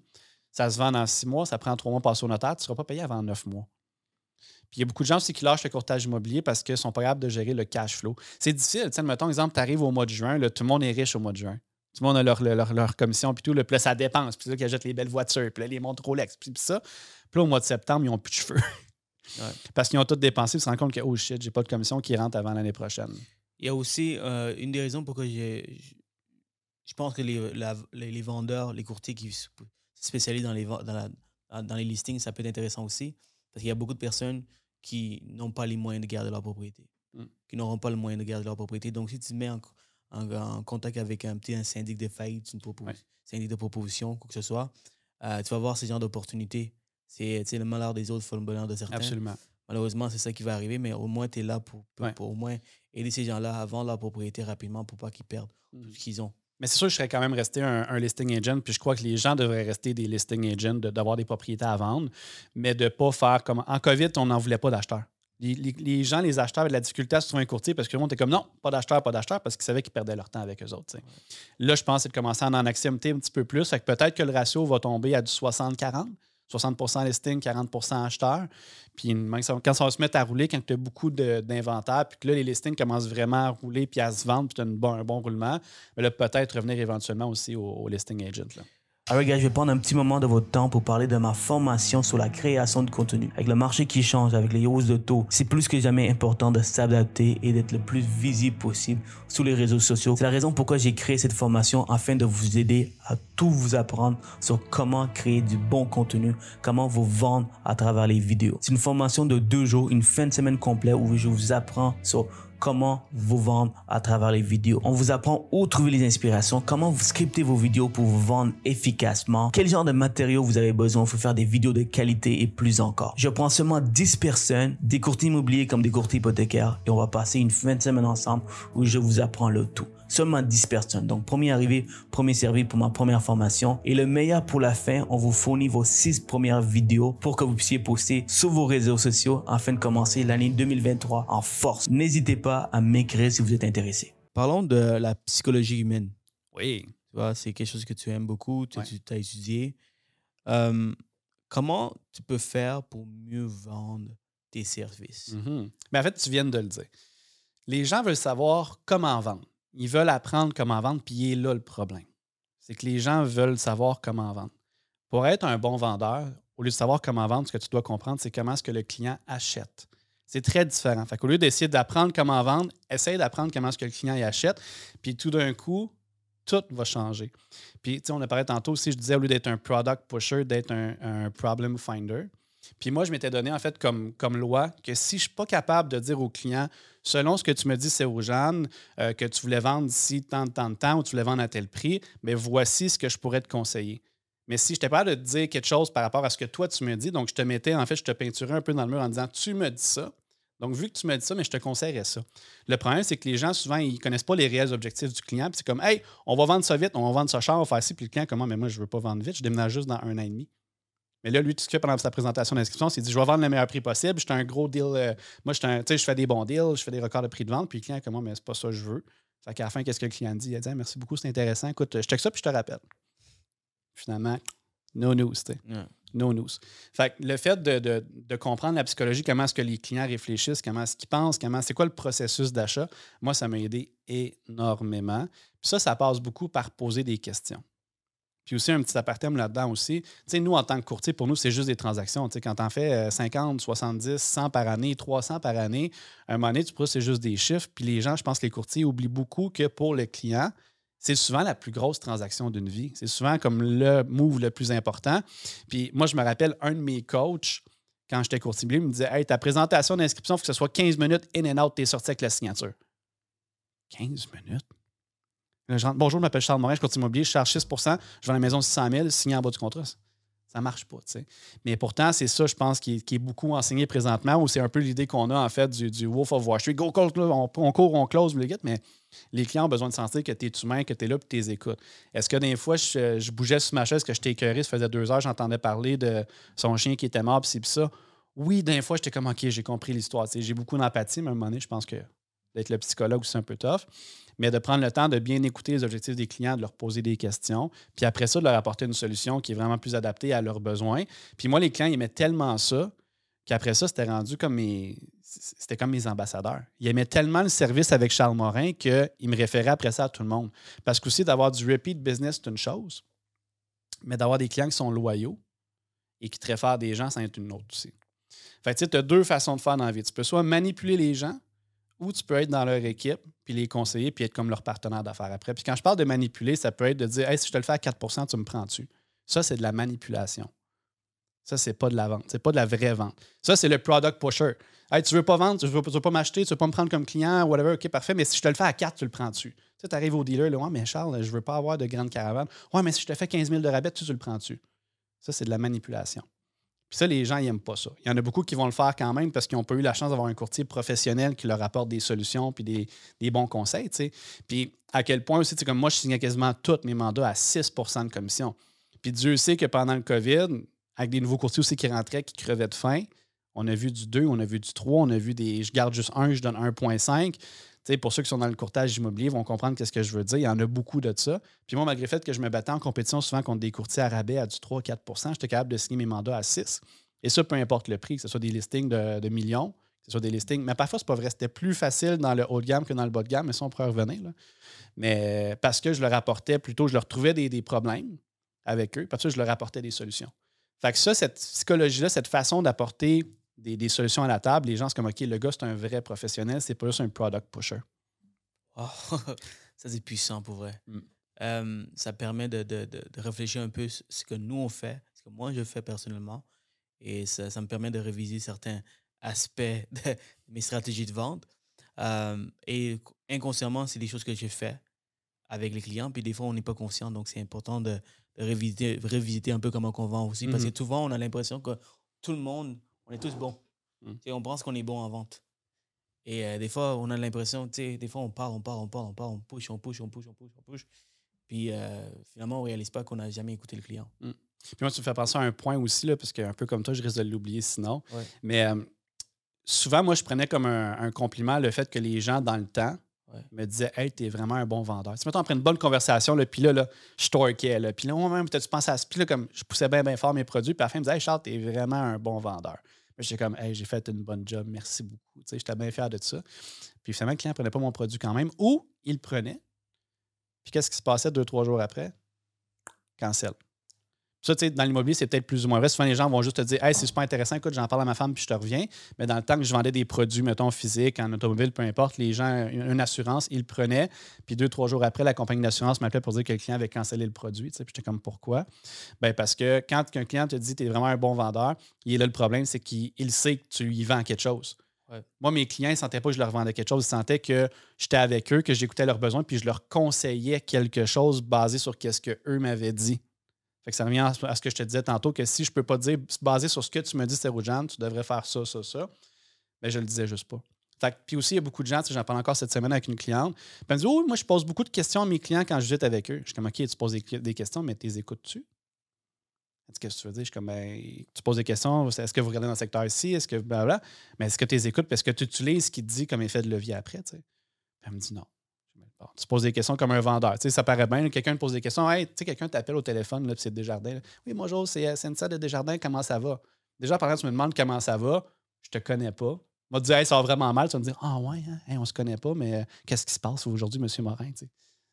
ça se vend dans six mois, ça prend trois mois passer au notaire, tu ne seras pas payé avant neuf mois. Puis il y a beaucoup de gens aussi qui lâchent le courtage immobilier parce qu'ils sont pas capables de gérer le cash flow. C'est difficile. Tiens, mettons, exemple, tu arrives au mois de juin, tout le monde est riche au mois de juin. Tout le monde a leur, leur, commission, puis tout. Le, puis là, ça dépense. Puis là, qui achètent les belles voitures, puis là, les montres Rolex, puis ça. Puis là, au mois de septembre, ils n'ont plus de cheveux. Parce qu'ils ont tout dépensé, ils se rendent compte que, oh shit, j'ai pas de commission qui rentre avant l'année prochaine. Il y a aussi euh, une des raisons pourquoi j'ai. Je pense que les, les, vendeurs, les courtiers qui se spécialisent dans les, dans, la, dans les listings, ça peut être intéressant aussi. Parce qu'il y a beaucoup de personnes qui n'ont pas les moyens de garder leur propriété, mm. qui n'auront pas le moyen de garder leur propriété. Donc, si tu te mets en, en, contact avec un petit un syndic de faillite, une syndic de proposition, quoi que ce soit, euh, tu vas voir ce genre d'opportunités c'est le malheur des autres, faut le bonheur de certains. Absolument. Malheureusement, c'est ça qui va arriver, mais au moins, tu es là pour, pour, au moins aider ces gens-là à vendre leur propriété rapidement pour pas qu'ils perdent tout mm. ce qu'ils ont. Mais c'est sûr, je serais quand même resté un, listing agent, puis je crois que les gens devraient rester des listing agents, d'avoir des propriétés à vendre, mais de ne pas faire comme. En COVID, on n'en voulait pas d'acheteurs. Les, gens, les acheteurs avaient de la difficulté à se trouver un courtier parce que le monde était comme non, pas d'acheteur, pas d'acheteur, parce qu'ils savaient qu'ils perdaient leur temps avec eux autres. Là, je pense que c'est de commencer à en accepter un petit peu plus. peut-être que le ratio va tomber à du 60-40. 60% listing, 40% acheteur. Puis quand ça va se mettre à rouler, quand tu as beaucoup d'inventaire, puis que là, les listings commencent vraiment à rouler puis à se vendre, puis tu as un bon roulement, mais là, peut-être revenir éventuellement aussi au, listing agent. Là. Alors, gars, je vais prendre un petit moment de votre temps pour parler de ma formation sur la création de contenu. Avec le marché qui change, avec les hausses de taux, c'est plus que jamais important de s'adapter et d'être le plus visible possible sur les réseaux sociaux. C'est la raison pourquoi j'ai créé cette formation afin de vous aider à tout vous apprendre sur comment créer du bon contenu, comment vous vendre à travers les vidéos. C'est une formation de deux jours, une fin de semaine complète où je vous apprends sur comment vous vendre à travers les vidéos. On vous apprend où trouver les inspirations, comment vous scriptez vos vidéos pour vous vendre efficacement, quel genre de matériaux vous avez besoin pour faire des vidéos de qualité et plus encore. Je prends seulement 10 personnes, des courtiers immobiliers comme des courtiers hypothécaires et on va passer une fin de semaine ensemble où je vous apprends le tout seulement 10 personnes. Donc, premier arrivé, premier servi pour ma première formation. Et le meilleur pour la fin, on vous fournit vos 6 premières vidéos pour que vous puissiez poster sur vos réseaux sociaux afin de commencer l'année 2023 en force. N'hésitez pas à m'écrire si vous êtes intéressé. Parlons de la psychologie humaine. Oui. Tu vois, c'est quelque chose que tu aimes beaucoup, tu as étudié. Euh, comment tu peux faire pour mieux vendre tes services? Mm-hmm. Mais en fait, tu viens de le dire. Les gens veulent savoir comment vendre. Ils veulent apprendre comment vendre, puis il est là le problème. C'est que les gens veulent savoir comment vendre. Pour être un bon vendeur, au lieu de savoir comment vendre, ce que tu dois comprendre, c'est comment est-ce que le client achète. C'est très différent. Fait qu'au lieu d'essayer d'apprendre comment vendre, essaye d'apprendre comment est-ce que le client y achète, puis tout d'un coup, tout va changer. Puis, tu sais, on a tantôt aussi, je disais, au lieu d'être un product pusher, d'être un, problem finder. Puis moi, je m'étais donné, en fait, comme, loi que si je ne suis pas capable de dire au client, selon ce que tu me dis, c'est aux euh, que tu voulais vendre d'ici tant, de temps ou tu voulais vendre à tel prix, mais voici ce que je pourrais te conseiller. Mais si je n'étais pas de te dire quelque chose par rapport à ce que toi tu me dis, donc je te mettais, en fait, je te peinturais un peu dans le mur en disant Tu me dis ça. Donc, vu que tu me dis ça, mais je te conseillerais ça. Le problème, c'est que les gens, souvent, ils ne connaissent pas les réels objectifs du client. Puis c'est comme Hey, on va vendre ça vite, on va vendre ça cher, on va faire ci. Puis le client, comment, mais moi, je ne veux pas vendre vite, je déménage juste dans un an et demi. Mais là, lui, tout ce qu'il fait pendant sa présentation d'inscription, c'est dit Je vais vendre le meilleur prix possible. Je un gros deal. Euh, moi, je fais des bons deals, je fais des records de prix de vente. Puis le client, comment, mais c'est pas ça que je veux. Fait qu'à la fin, qu'est-ce que le client dit? Il a dit Merci beaucoup, c'est intéressant. Écoute, je check ça, puis je te rappelle. Finalement, no news, tu No news. Fait que le fait de, comprendre la psychologie, comment est-ce que les clients réfléchissent, comment est-ce qu'ils pensent, comment c'est quoi le processus d'achat, moi, ça m'a aidé énormément. Puis ça, ça passe beaucoup par poser des questions. Puis aussi, un petit apartème là-dedans aussi. Tu sais, nous, en tant que courtier, pour nous, c'est juste des transactions. Tu sais, quand tu en fais 50, 70, 100 par année, 300 par année, un moment donné, tu pourras, c'est juste des chiffres. Puis les gens, je pense que les courtiers oublient beaucoup que pour le client, c'est souvent la plus grosse transaction d'une vie. C'est souvent comme le move le plus important. Puis moi, je me rappelle, un de mes coachs, quand j'étais courtier, il me disait Hey, ta présentation d'inscription, il faut que ce soit 15 minutes in and out, t'es sorti avec la signature. 15 minutes? Bonjour, je m'appelle Charles Morin, je suis immobilier, je charge 6% je vends la maison 600 000, signé en bas du contrat. Ça ne marche pas. Mais pourtant, c'est ça, je pense, qui est, beaucoup enseigné présentement, ou c'est un peu l'idée qu'on a, en fait, du, Wolf of Wall Street. Go, on, on, court, on close, mais les clients ont besoin de sentir que tu es humain, que tu es là, que tu les écoutes. Est-ce que des fois, je, bougeais sur ma chaise, que j'étais écœuré, ça faisait deux heures, j'entendais parler de son chien qui était mort, puis ça. Oui, des fois, j'étais comme, OK, j'ai compris l'histoire. J'ai beaucoup d'empathie, mais à un moment donné, je pense que d'être le psychologue, c'est un peu tough mais de prendre le temps de bien écouter les objectifs des clients, de leur poser des questions, puis après ça, de leur apporter une solution qui est vraiment plus adaptée à leurs besoins. Puis moi, les clients, ils aimaient tellement ça qu'après ça, c'était rendu comme mes. C'était comme mes ambassadeurs. Ils aimaient tellement le service avec Charles Morin qu'ils me référaient après ça à tout le monde. Parce qu'aussi, d'avoir du repeat business, c'est une chose, mais d'avoir des clients qui sont loyaux et qui te réfèrent des gens, ça en est une autre aussi. Fait tu as deux façons de faire dans la vie. Tu peux soit manipuler les gens ou tu peux être dans leur équipe, puis les conseiller, puis être comme leur partenaire d'affaires après. Puis quand je parle de manipuler, ça peut être de dire hey, si je te le fais à 4% tu me prends dessus. Ça, c'est de la manipulation. Ça, c'est pas de la vente. C'est pas de la vraie vente. Ça, c'est le product pusher. Hey, tu veux pas vendre, tu veux, veux pas m'acheter, tu veux pas me prendre comme client, whatever, OK, parfait, mais si je te le fais à 4, tu le prends dessus. Tu arrives au dealer, là, ouais, mais Charles, je veux pas avoir de grande caravane. Ouais, mais si je te fais 15 000 de rabais, tu, tu le prends dessus. Ça, c'est de la manipulation. Puis ça, les gens, n'aiment pas ça. Il y en a beaucoup qui vont le faire quand même parce qu'ils n'ont pas eu la chance d'avoir un courtier professionnel qui leur apporte des solutions puis des, bons conseils. Puis à quel point aussi, comme moi, je signais quasiment tous mes mandats à 6% de commission. Puis Dieu sait que pendant le COVID, avec des nouveaux courtiers aussi qui rentraient, qui crevaient de faim, on a vu du 2, on a vu du 3, on a vu des je garde juste 1, je donne 1,5 pour ceux qui sont dans le courtage immobilier, vont comprendre qu'est-ce que je veux dire. Il y en a beaucoup de ça. Puis moi, malgré le fait que je me battais en compétition souvent contre des courtiers à rabais à du 3-4% j'étais capable de signer mes mandats à 6 Et ça, peu importe le prix, que ce soit des listings de, millions, que ce soit des listings. Mais parfois, c'est pas vrai. Plus facile dans le haut de gamme que dans le bas de gamme, mais ça, on pourrait revenir. Mais parce que je leur apportais plutôt, je leur trouvais des, problèmes avec eux, parce que je leur apportais des solutions. Fait que ça, cette psychologie-là, cette façon d'apporter des, solutions à la table, les gens sont comme OK, le gars, c'est un vrai professionnel, c'est pas juste un product pusher. ça, c'est puissant pour vrai. Mm. Euh, ça permet de, de, de, réfléchir un peu ce que nous, on fait, ce que moi, je fais personnellement. Et ça, ça me permet de réviser certains aspects de mes stratégies de vente. Euh, et inconsciemment, c'est des choses que j'ai fait avec les clients. Puis des fois, on n'est pas conscient. Donc, c'est important de, révisiter, révisiter un peu comment on vend aussi. Parce que mm-hmm. souvent, on a l'impression que tout le monde, on est tous bons. Mm. On pense qu'on est bon en vente. Et euh, des fois, on a l'impression, tu sais, des fois, on parle, on parle, on parle, on parle, on push, on push, on push, on push, on push. Puis euh, finalement, on ne réalise pas qu'on n'a jamais écouté le client. Mm. Puis moi, tu me fais penser à un point aussi, là, parce qu'un peu comme toi, je risque de l'oublier sinon. Mais euh, souvent, moi, je prenais comme un, compliment le fait que les gens, dans le temps, me disaient Hey, t'es vraiment un bon vendeur. Tu mettons, après une bonne conversation, puis là, là, je torquais. Là, puis là, moi, même, tu pensé à ce. Puis là, comme je poussais bien, bien fort mes produits. Puis à la fin, ils me disaient Hey, Charles, t'es vraiment un bon vendeur. J'étais comme, hey, j'ai fait une bonne job, merci beaucoup. J'étais bien fier de ça. Puis finalement, le client ne prenait pas mon produit quand même, ou il prenait. Puis qu'est-ce qui se passait deux, trois jours après? Cancel. Ça, tu sais, dans l'immobilier, c'est peut-être plus ou moins vrai. Souvent, les gens vont juste te dire Hey, c'est super intéressant, écoute, j'en parle à ma femme, puis je te reviens. Mais dans le temps que je vendais des produits, mettons, physiques, en automobile, peu importe, les gens, une assurance, ils le prenaient. Puis deux, trois jours après, la compagnie d'assurance m'appelait pour dire que le client avait cancellé le produit. Tu sais, puis j'étais comme Pourquoi? Ben, Parce que quand un client te dit Tu es vraiment un bon vendeur, il est là le problème, c'est qu'il sait que tu y vends quelque chose. Moi, mes clients ne sentaient pas que je leur vendais quelque chose. Ils sentaient que j'étais avec eux, que j'écoutais leurs besoins, puis je leur conseillais quelque chose basé sur ce qu'eux m'avaient dit. Fait que ça revient à ce que je te disais tantôt, que si je ne peux pas dire, basé sur ce que tu me dis, Seroujan, tu devrais faire ça, ça, ça, mais ben, je le disais juste pas. Puis aussi, il y a beaucoup de gens, j'en parle encore cette semaine avec une cliente, elle me dit Oh, moi, je pose beaucoup de questions à mes clients quand je visite avec eux. Je suis comme OK, tu poses des, questions, mais tu les écoutes-tu? Qu'est-ce que tu veux dire? Je suis comme, ben, tu poses des questions, est-ce que vous regardez dans le secteur ici? Est-ce que, Mais est-ce que tu les écoutes? Parce que tu utilises ce qu'il te dit comme effet de levier après, tu? Elle me dit non tu poses des questions comme un vendeur. Tu sais, ça paraît bien. Quelqu'un te pose des questions. Hey, tu sais, quelqu'un t'appelle au téléphone, là, puis c'est Desjardins. Oui, bonjour, c'est euh, Cynthia de Desjardins. Comment ça va? Déjà, par exemple, tu me demandes comment ça va. Je te connais pas. Moi, te dire, hey, ça va vraiment mal. Tu vas me dire, ah ouais, hein? on se connaît pas, mais euh, qu'est-ce qui se passe aujourd'hui, M. Morin?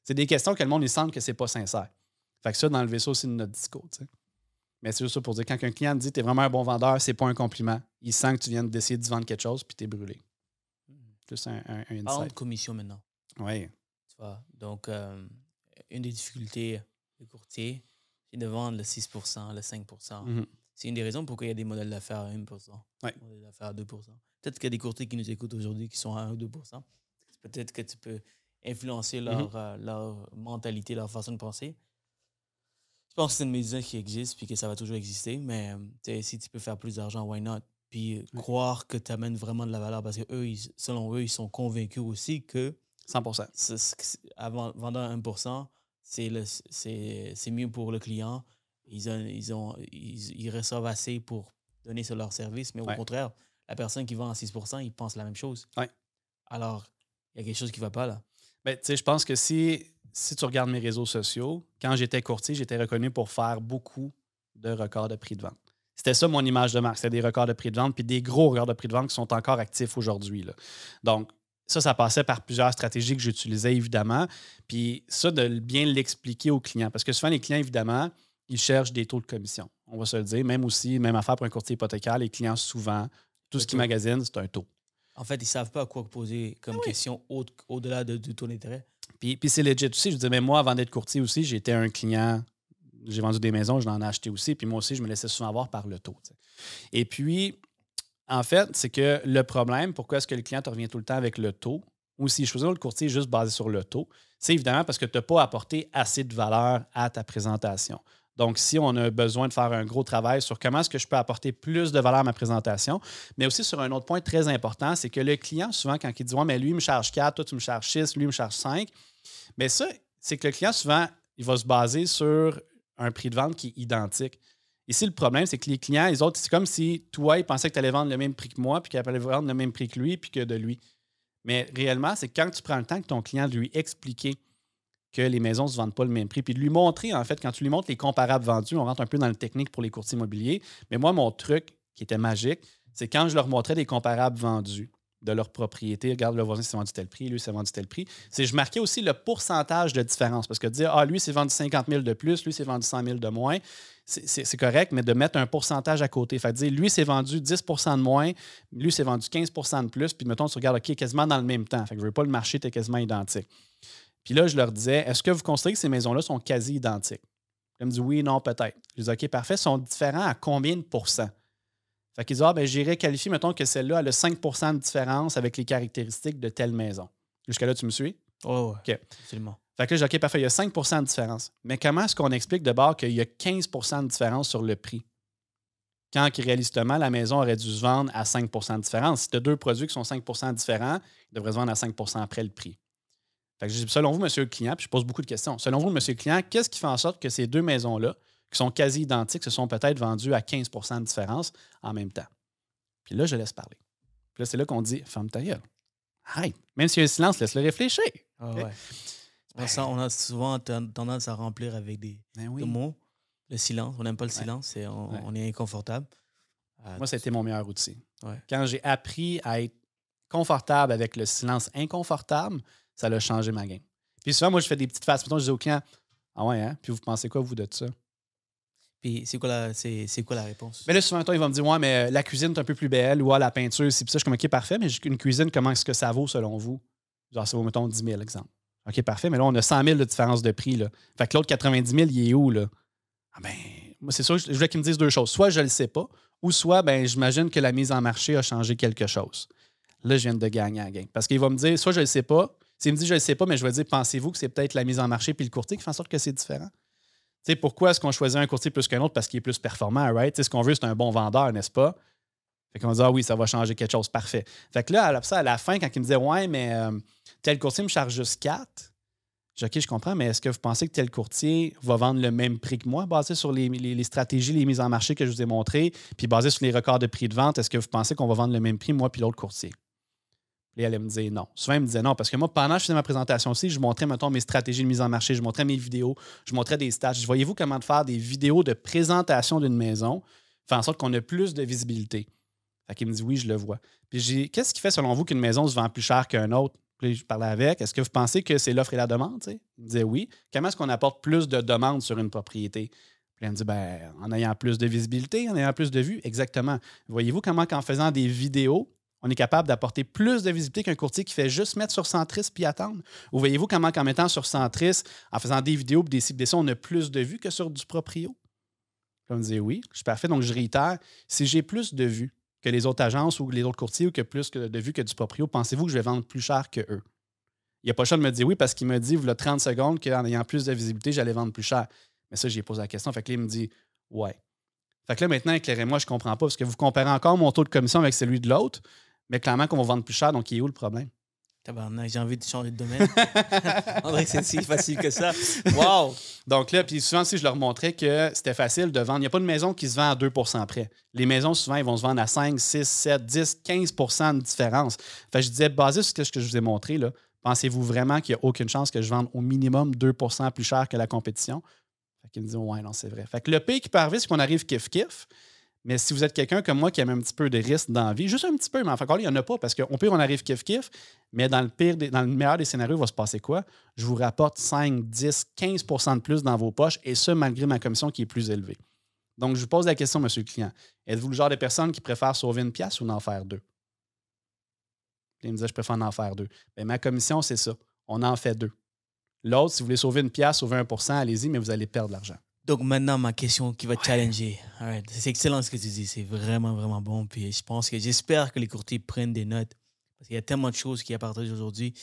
C'est des questions que le monde, il semble que c'est pas sincère. Fait que ça, dans le vaisseau, c'est notre discours. Mais c'est juste ça pour dire, quand un client te dit, tu es vraiment un bon vendeur, c'est pas un compliment. Il sent que tu viens d'essayer de vendre quelque chose, puis tu es brûlé. Juste un, un, un de commission maintenant. Oui. Donc, euh, une des difficultés des courtiers, c'est de vendre le 6% le 5 mhm. C'est une des raisons pourquoi il y a des modèles d'affaires à 1 des modèles d'affaires à 2 Peut-être qu'il y a des courtiers qui nous écoutent aujourd'hui qui sont à 1 ou 2% Peut-être que tu peux influencer mhm. leur, euh, leur mentalité, leur façon de penser. Je pense que c'est une médecine qui existe puis que ça va toujours exister, mais euh, si tu peux faire plus d'argent, why not? Puis croire que tu amènes vraiment de la valeur parce que eux, selon eux, ils sont convaincus aussi que 100 Avant, vendant 1% c'est mieux pour le client. Ils, ont, ils, ont, ils, reçoivent assez pour donner sur leur service, mais au contraire, la personne qui vend à 6% il pense la même chose. Alors, il y a quelque chose qui ne va pas là. Ben, je pense que si, si tu regardes mes réseaux sociaux, quand j'étais courtier, j'étais reconnu pour faire beaucoup de records de prix de vente. C'était ça mon image de marque. C'était des records de prix de vente, puis des gros records de prix de vente qui sont encore actifs aujourd'hui. Donc, ça, ça passait par plusieurs stratégies que j'utilisais, évidemment. Puis ça, de bien l'expliquer aux clients. Parce que souvent, les clients, évidemment, ils cherchent des taux de commission. On va se le dire. Même aussi, même affaire pour un courtier hypothécaire, les clients, souvent, tout ce qui magasine, c'est un taux. En fait, ils ne savent pas à quoi poser comme ah question au-delà du taux d'intérêt. Puis, puis c'est legit aussi. Je disais, mais moi, avant d'être courtier aussi, j'étais un client. J'ai vendu des maisons, je l'en ai acheté aussi. Puis moi aussi, je me laissais souvent avoir par le taux. Et puis, en fait, c'est que le problème, pourquoi est-ce que le client te revient tout le temps avec le taux, ou s'il choisit le courtier juste basé sur le taux, c'est évidemment parce que tu n'as pas apporté assez de valeur à ta présentation. Donc, si on a besoin de faire un gros travail sur comment est-ce que je peux apporter plus de valeur à ma présentation, mais aussi sur un autre point très important, c'est que le client, souvent, quand il dit Ouais, mais lui, il me charge 4, toi, tu me charges 6, lui, me charge 5, mais ça, c'est que le client, souvent, il va se baser sur un prix de vente qui est identique. Ici, le problème, c'est que les clients, les autres, c'est comme si toi, ils pensaient que tu allais vendre le même prix que moi, puis qu'ils allaient vendre le même prix que lui, puis que de lui. Mais réellement, c'est quand tu prends le temps que ton client de lui expliquer que les maisons ne se vendent pas le même prix, puis de lui montrer, en fait, quand tu lui montres les comparables vendus, on rentre un peu dans le technique pour les courtiers immobiliers, mais moi, mon truc qui était magique, c'est quand je leur montrais des comparables vendus de leur propriété. Regarde, le voisin s'est vendu tel prix, lui s'est vendu tel prix. C'est je marquais aussi le pourcentage de différence. Parce que dire, ah, lui s'est vendu 50 000 de plus, lui s'est vendu 100 000 de moins, c'est correct, mais de mettre un pourcentage à côté. Fait dire, lui s'est vendu 10 de moins, lui s'est vendu 15 de plus, puis mettons, tu regardes, OK, quasiment dans le même temps. Fait que je veux pas le marché était quasiment identique. Puis là, je leur disais, est-ce que vous considérez que ces maisons-là sont quasi identiques? Ils me disent oui, non, peut-être. Je dis OK, parfait. Sont différents à combien de pourcents? Fait qu'ils disent, ah, ben, j'irais qualifier, mettons que celle-là, elle a 5 de différence avec les caractéristiques de telle maison. Jusqu'à là, tu me suis? Oh, OK. Absolument. Fait que là, OK, parfait, il y a 5% de différence. Mais comment est-ce qu'on explique d'abord qu'il y a 15% de différence sur le prix? Quand réalistement, la maison aurait dû se vendre à 5% de différence. Si tu as deux produits qui sont 5% différents, ils devraient se vendre à 5% après le prix. Fait que, selon vous, monsieur le client, puis je pose beaucoup de questions. Selon vous, monsieur le client, qu'est-ce qui fait en sorte que ces deux maisons-là, qui sont quasi identiques, se sont peut-être vendues à 15% de différence en même temps? Puis là, je laisse parler. Puis là, c'est là qu'on dit Femme ta gueule. Arrête. Même s'il y a un silence, laisse-le réfléchir. Ah ouais. On a souvent tendance à remplir avec des, ben mots. Le silence, on n'aime pas le silence, on, est inconfortable. Euh, Moi, ça a été mon meilleur outil. Quand j'ai appris à être confortable avec le silence inconfortable, ça a changé ma game. Puis souvent, moi, je fais des petites faces. Mettons, je dis au client Ah ouais, hein? Puis vous pensez quoi, vous, de ça? Puis c'est quoi, la, c'est, quoi la réponse? Mais là, souvent, toi, il va me dire Ouais, mais la cuisine est un peu plus belle, ou ah, la peinture, c'est ça. Je suis comme OK, parfait, mais une cuisine, comment est-ce que ça vaut selon vous? Genre, ça vaut, mettons, 10 000, exemple. OK, parfait, mais là, on a 100 000 de différence de prix. Là. Fait que l'autre 90 000, il est où, là? Ah ben, moi, c'est sûr, je voulais qu'il me dise deux choses. Soit je ne le sais pas, ou soit, ben, j'imagine que la mise en marché a changé quelque chose. Là, je viens de gagner à gain. Parce qu'il va me dire, soit je ne le sais pas, s'il me dit je ne le sais pas, mais je vais dire, pensez-vous que c'est peut-être la mise en marché puis le courtier qui fait en sorte que c'est différent? sais, pourquoi est-ce qu'on choisit un courtier plus qu'un autre? Parce qu'il est plus performant, right? ce qu'on veut, c'est un bon vendeur, n'est-ce pas? Fait qu'on dit, ah oui, ça va changer quelque chose, parfait. Fait que là, à la fin, quand il me disait, ouais, mais euh, tel courtier me charge juste 4, j'ai OK, je comprends, mais est-ce que vous pensez que tel courtier va vendre le même prix que moi, basé sur les, stratégies, les mises en marché que je vous ai montrées, puis basé sur les records de prix de vente, est-ce que vous pensez qu'on va vendre le même prix, moi, puis l'autre courtier? Puis elle, me disait non. Souvent, elle me disait non, parce que moi, pendant que je faisais ma présentation aussi, je montrais, mettons, mes stratégies de mise en marché, je montrais mes vidéos, je montrais des stats. Voyez-vous comment faire des vidéos de présentation d'une maison fait en sorte qu'on ait plus de visibilité? Fait qu'il me dit oui, je le vois. Puis qu'est-ce qui fait selon vous qu'une maison se vend plus cher qu'un autre? Je parlais avec, est-ce que vous pensez que c'est l'offre et la demande? Il me disait oui. Comment est-ce qu'on apporte plus de demandes sur une propriété? Puis elle me dit, ben, en ayant plus de visibilité, en ayant plus de vues, exactement. Voyez-vous comment qu'en faisant des vidéos, on est capable d'apporter plus de visibilité qu'un courtier qui fait juste mettre sur Centris puis attendre? Ou voyez-vous comment qu'en mettant sur Centris, en faisant des vidéos des cibles on a plus de vues que sur du proprio? On me dit oui, je suis parfait. Donc je réitère, si j'ai plus de vues que les autres agences ou les autres courtiers ou que plus de vues que du proprio, pensez-vous que je vais vendre plus cher que eux? Il n'y a pas le de me dire oui parce qu'il me dit, a 30 secondes, qu'en ayant plus de visibilité, j'allais vendre plus cher. Mais ça, j'ai posé la question. Fait que là, il me dit ouais. Fait que là, maintenant, éclairez-moi, je ne comprends pas parce que vous comparez encore mon taux de commission avec celui de l'autre. Mais clairement qu'on va vendre plus cher, donc il est où le problème? J'ai envie de changer de domaine. André, c'est si facile que ça. Wow! Donc là, puis souvent, si je leur montrais que c'était facile de vendre, il n'y a pas de maison qui se vend à 2% près. Les maisons, souvent, ils vont se vendre à 5, 6, 7, 10, 15% de différence. Fait je disais, basé sur ce que je vous ai montré, là, pensez-vous vraiment qu'il n'y a aucune chance que je vende au minimum 2% plus cher que la compétition? Fait qu'ils me disent, ouais, non, c'est vrai. Fait que le pays qui peut arriver, c'est qu'on arrive kiff-kiff. Mais si vous êtes quelqu'un comme moi qui aime un petit peu de risque dans la vie, juste un petit peu, mais enfin, il n'y en a pas parce qu'au pire, on arrive kiff-kiff, mais dans le pire, dans le meilleur des scénarios, il va se passer quoi? Je vous rapporte 5, 10, 15% de plus dans vos poches et ce, malgré ma commission qui est plus élevée. Donc, je vous pose la question, monsieur le client. Êtes-vous le genre de personne qui préfère sauver une pièce ou en faire deux? Il me disait, je préfère en faire deux. Bien, ma commission, c'est ça. On en fait deux. L'autre, si vous voulez sauver une pièce, sauver 1% allez-y, mais vous allez perdre l'argent. Donc maintenant, ma question qui va te challenger. C'est excellent ce que tu dis. C'est vraiment, vraiment bon. Puis je pense que j'espère que les courtiers prennent des notes. Parce qu'il y a tellement de choses qui appartiennent aujourd'hui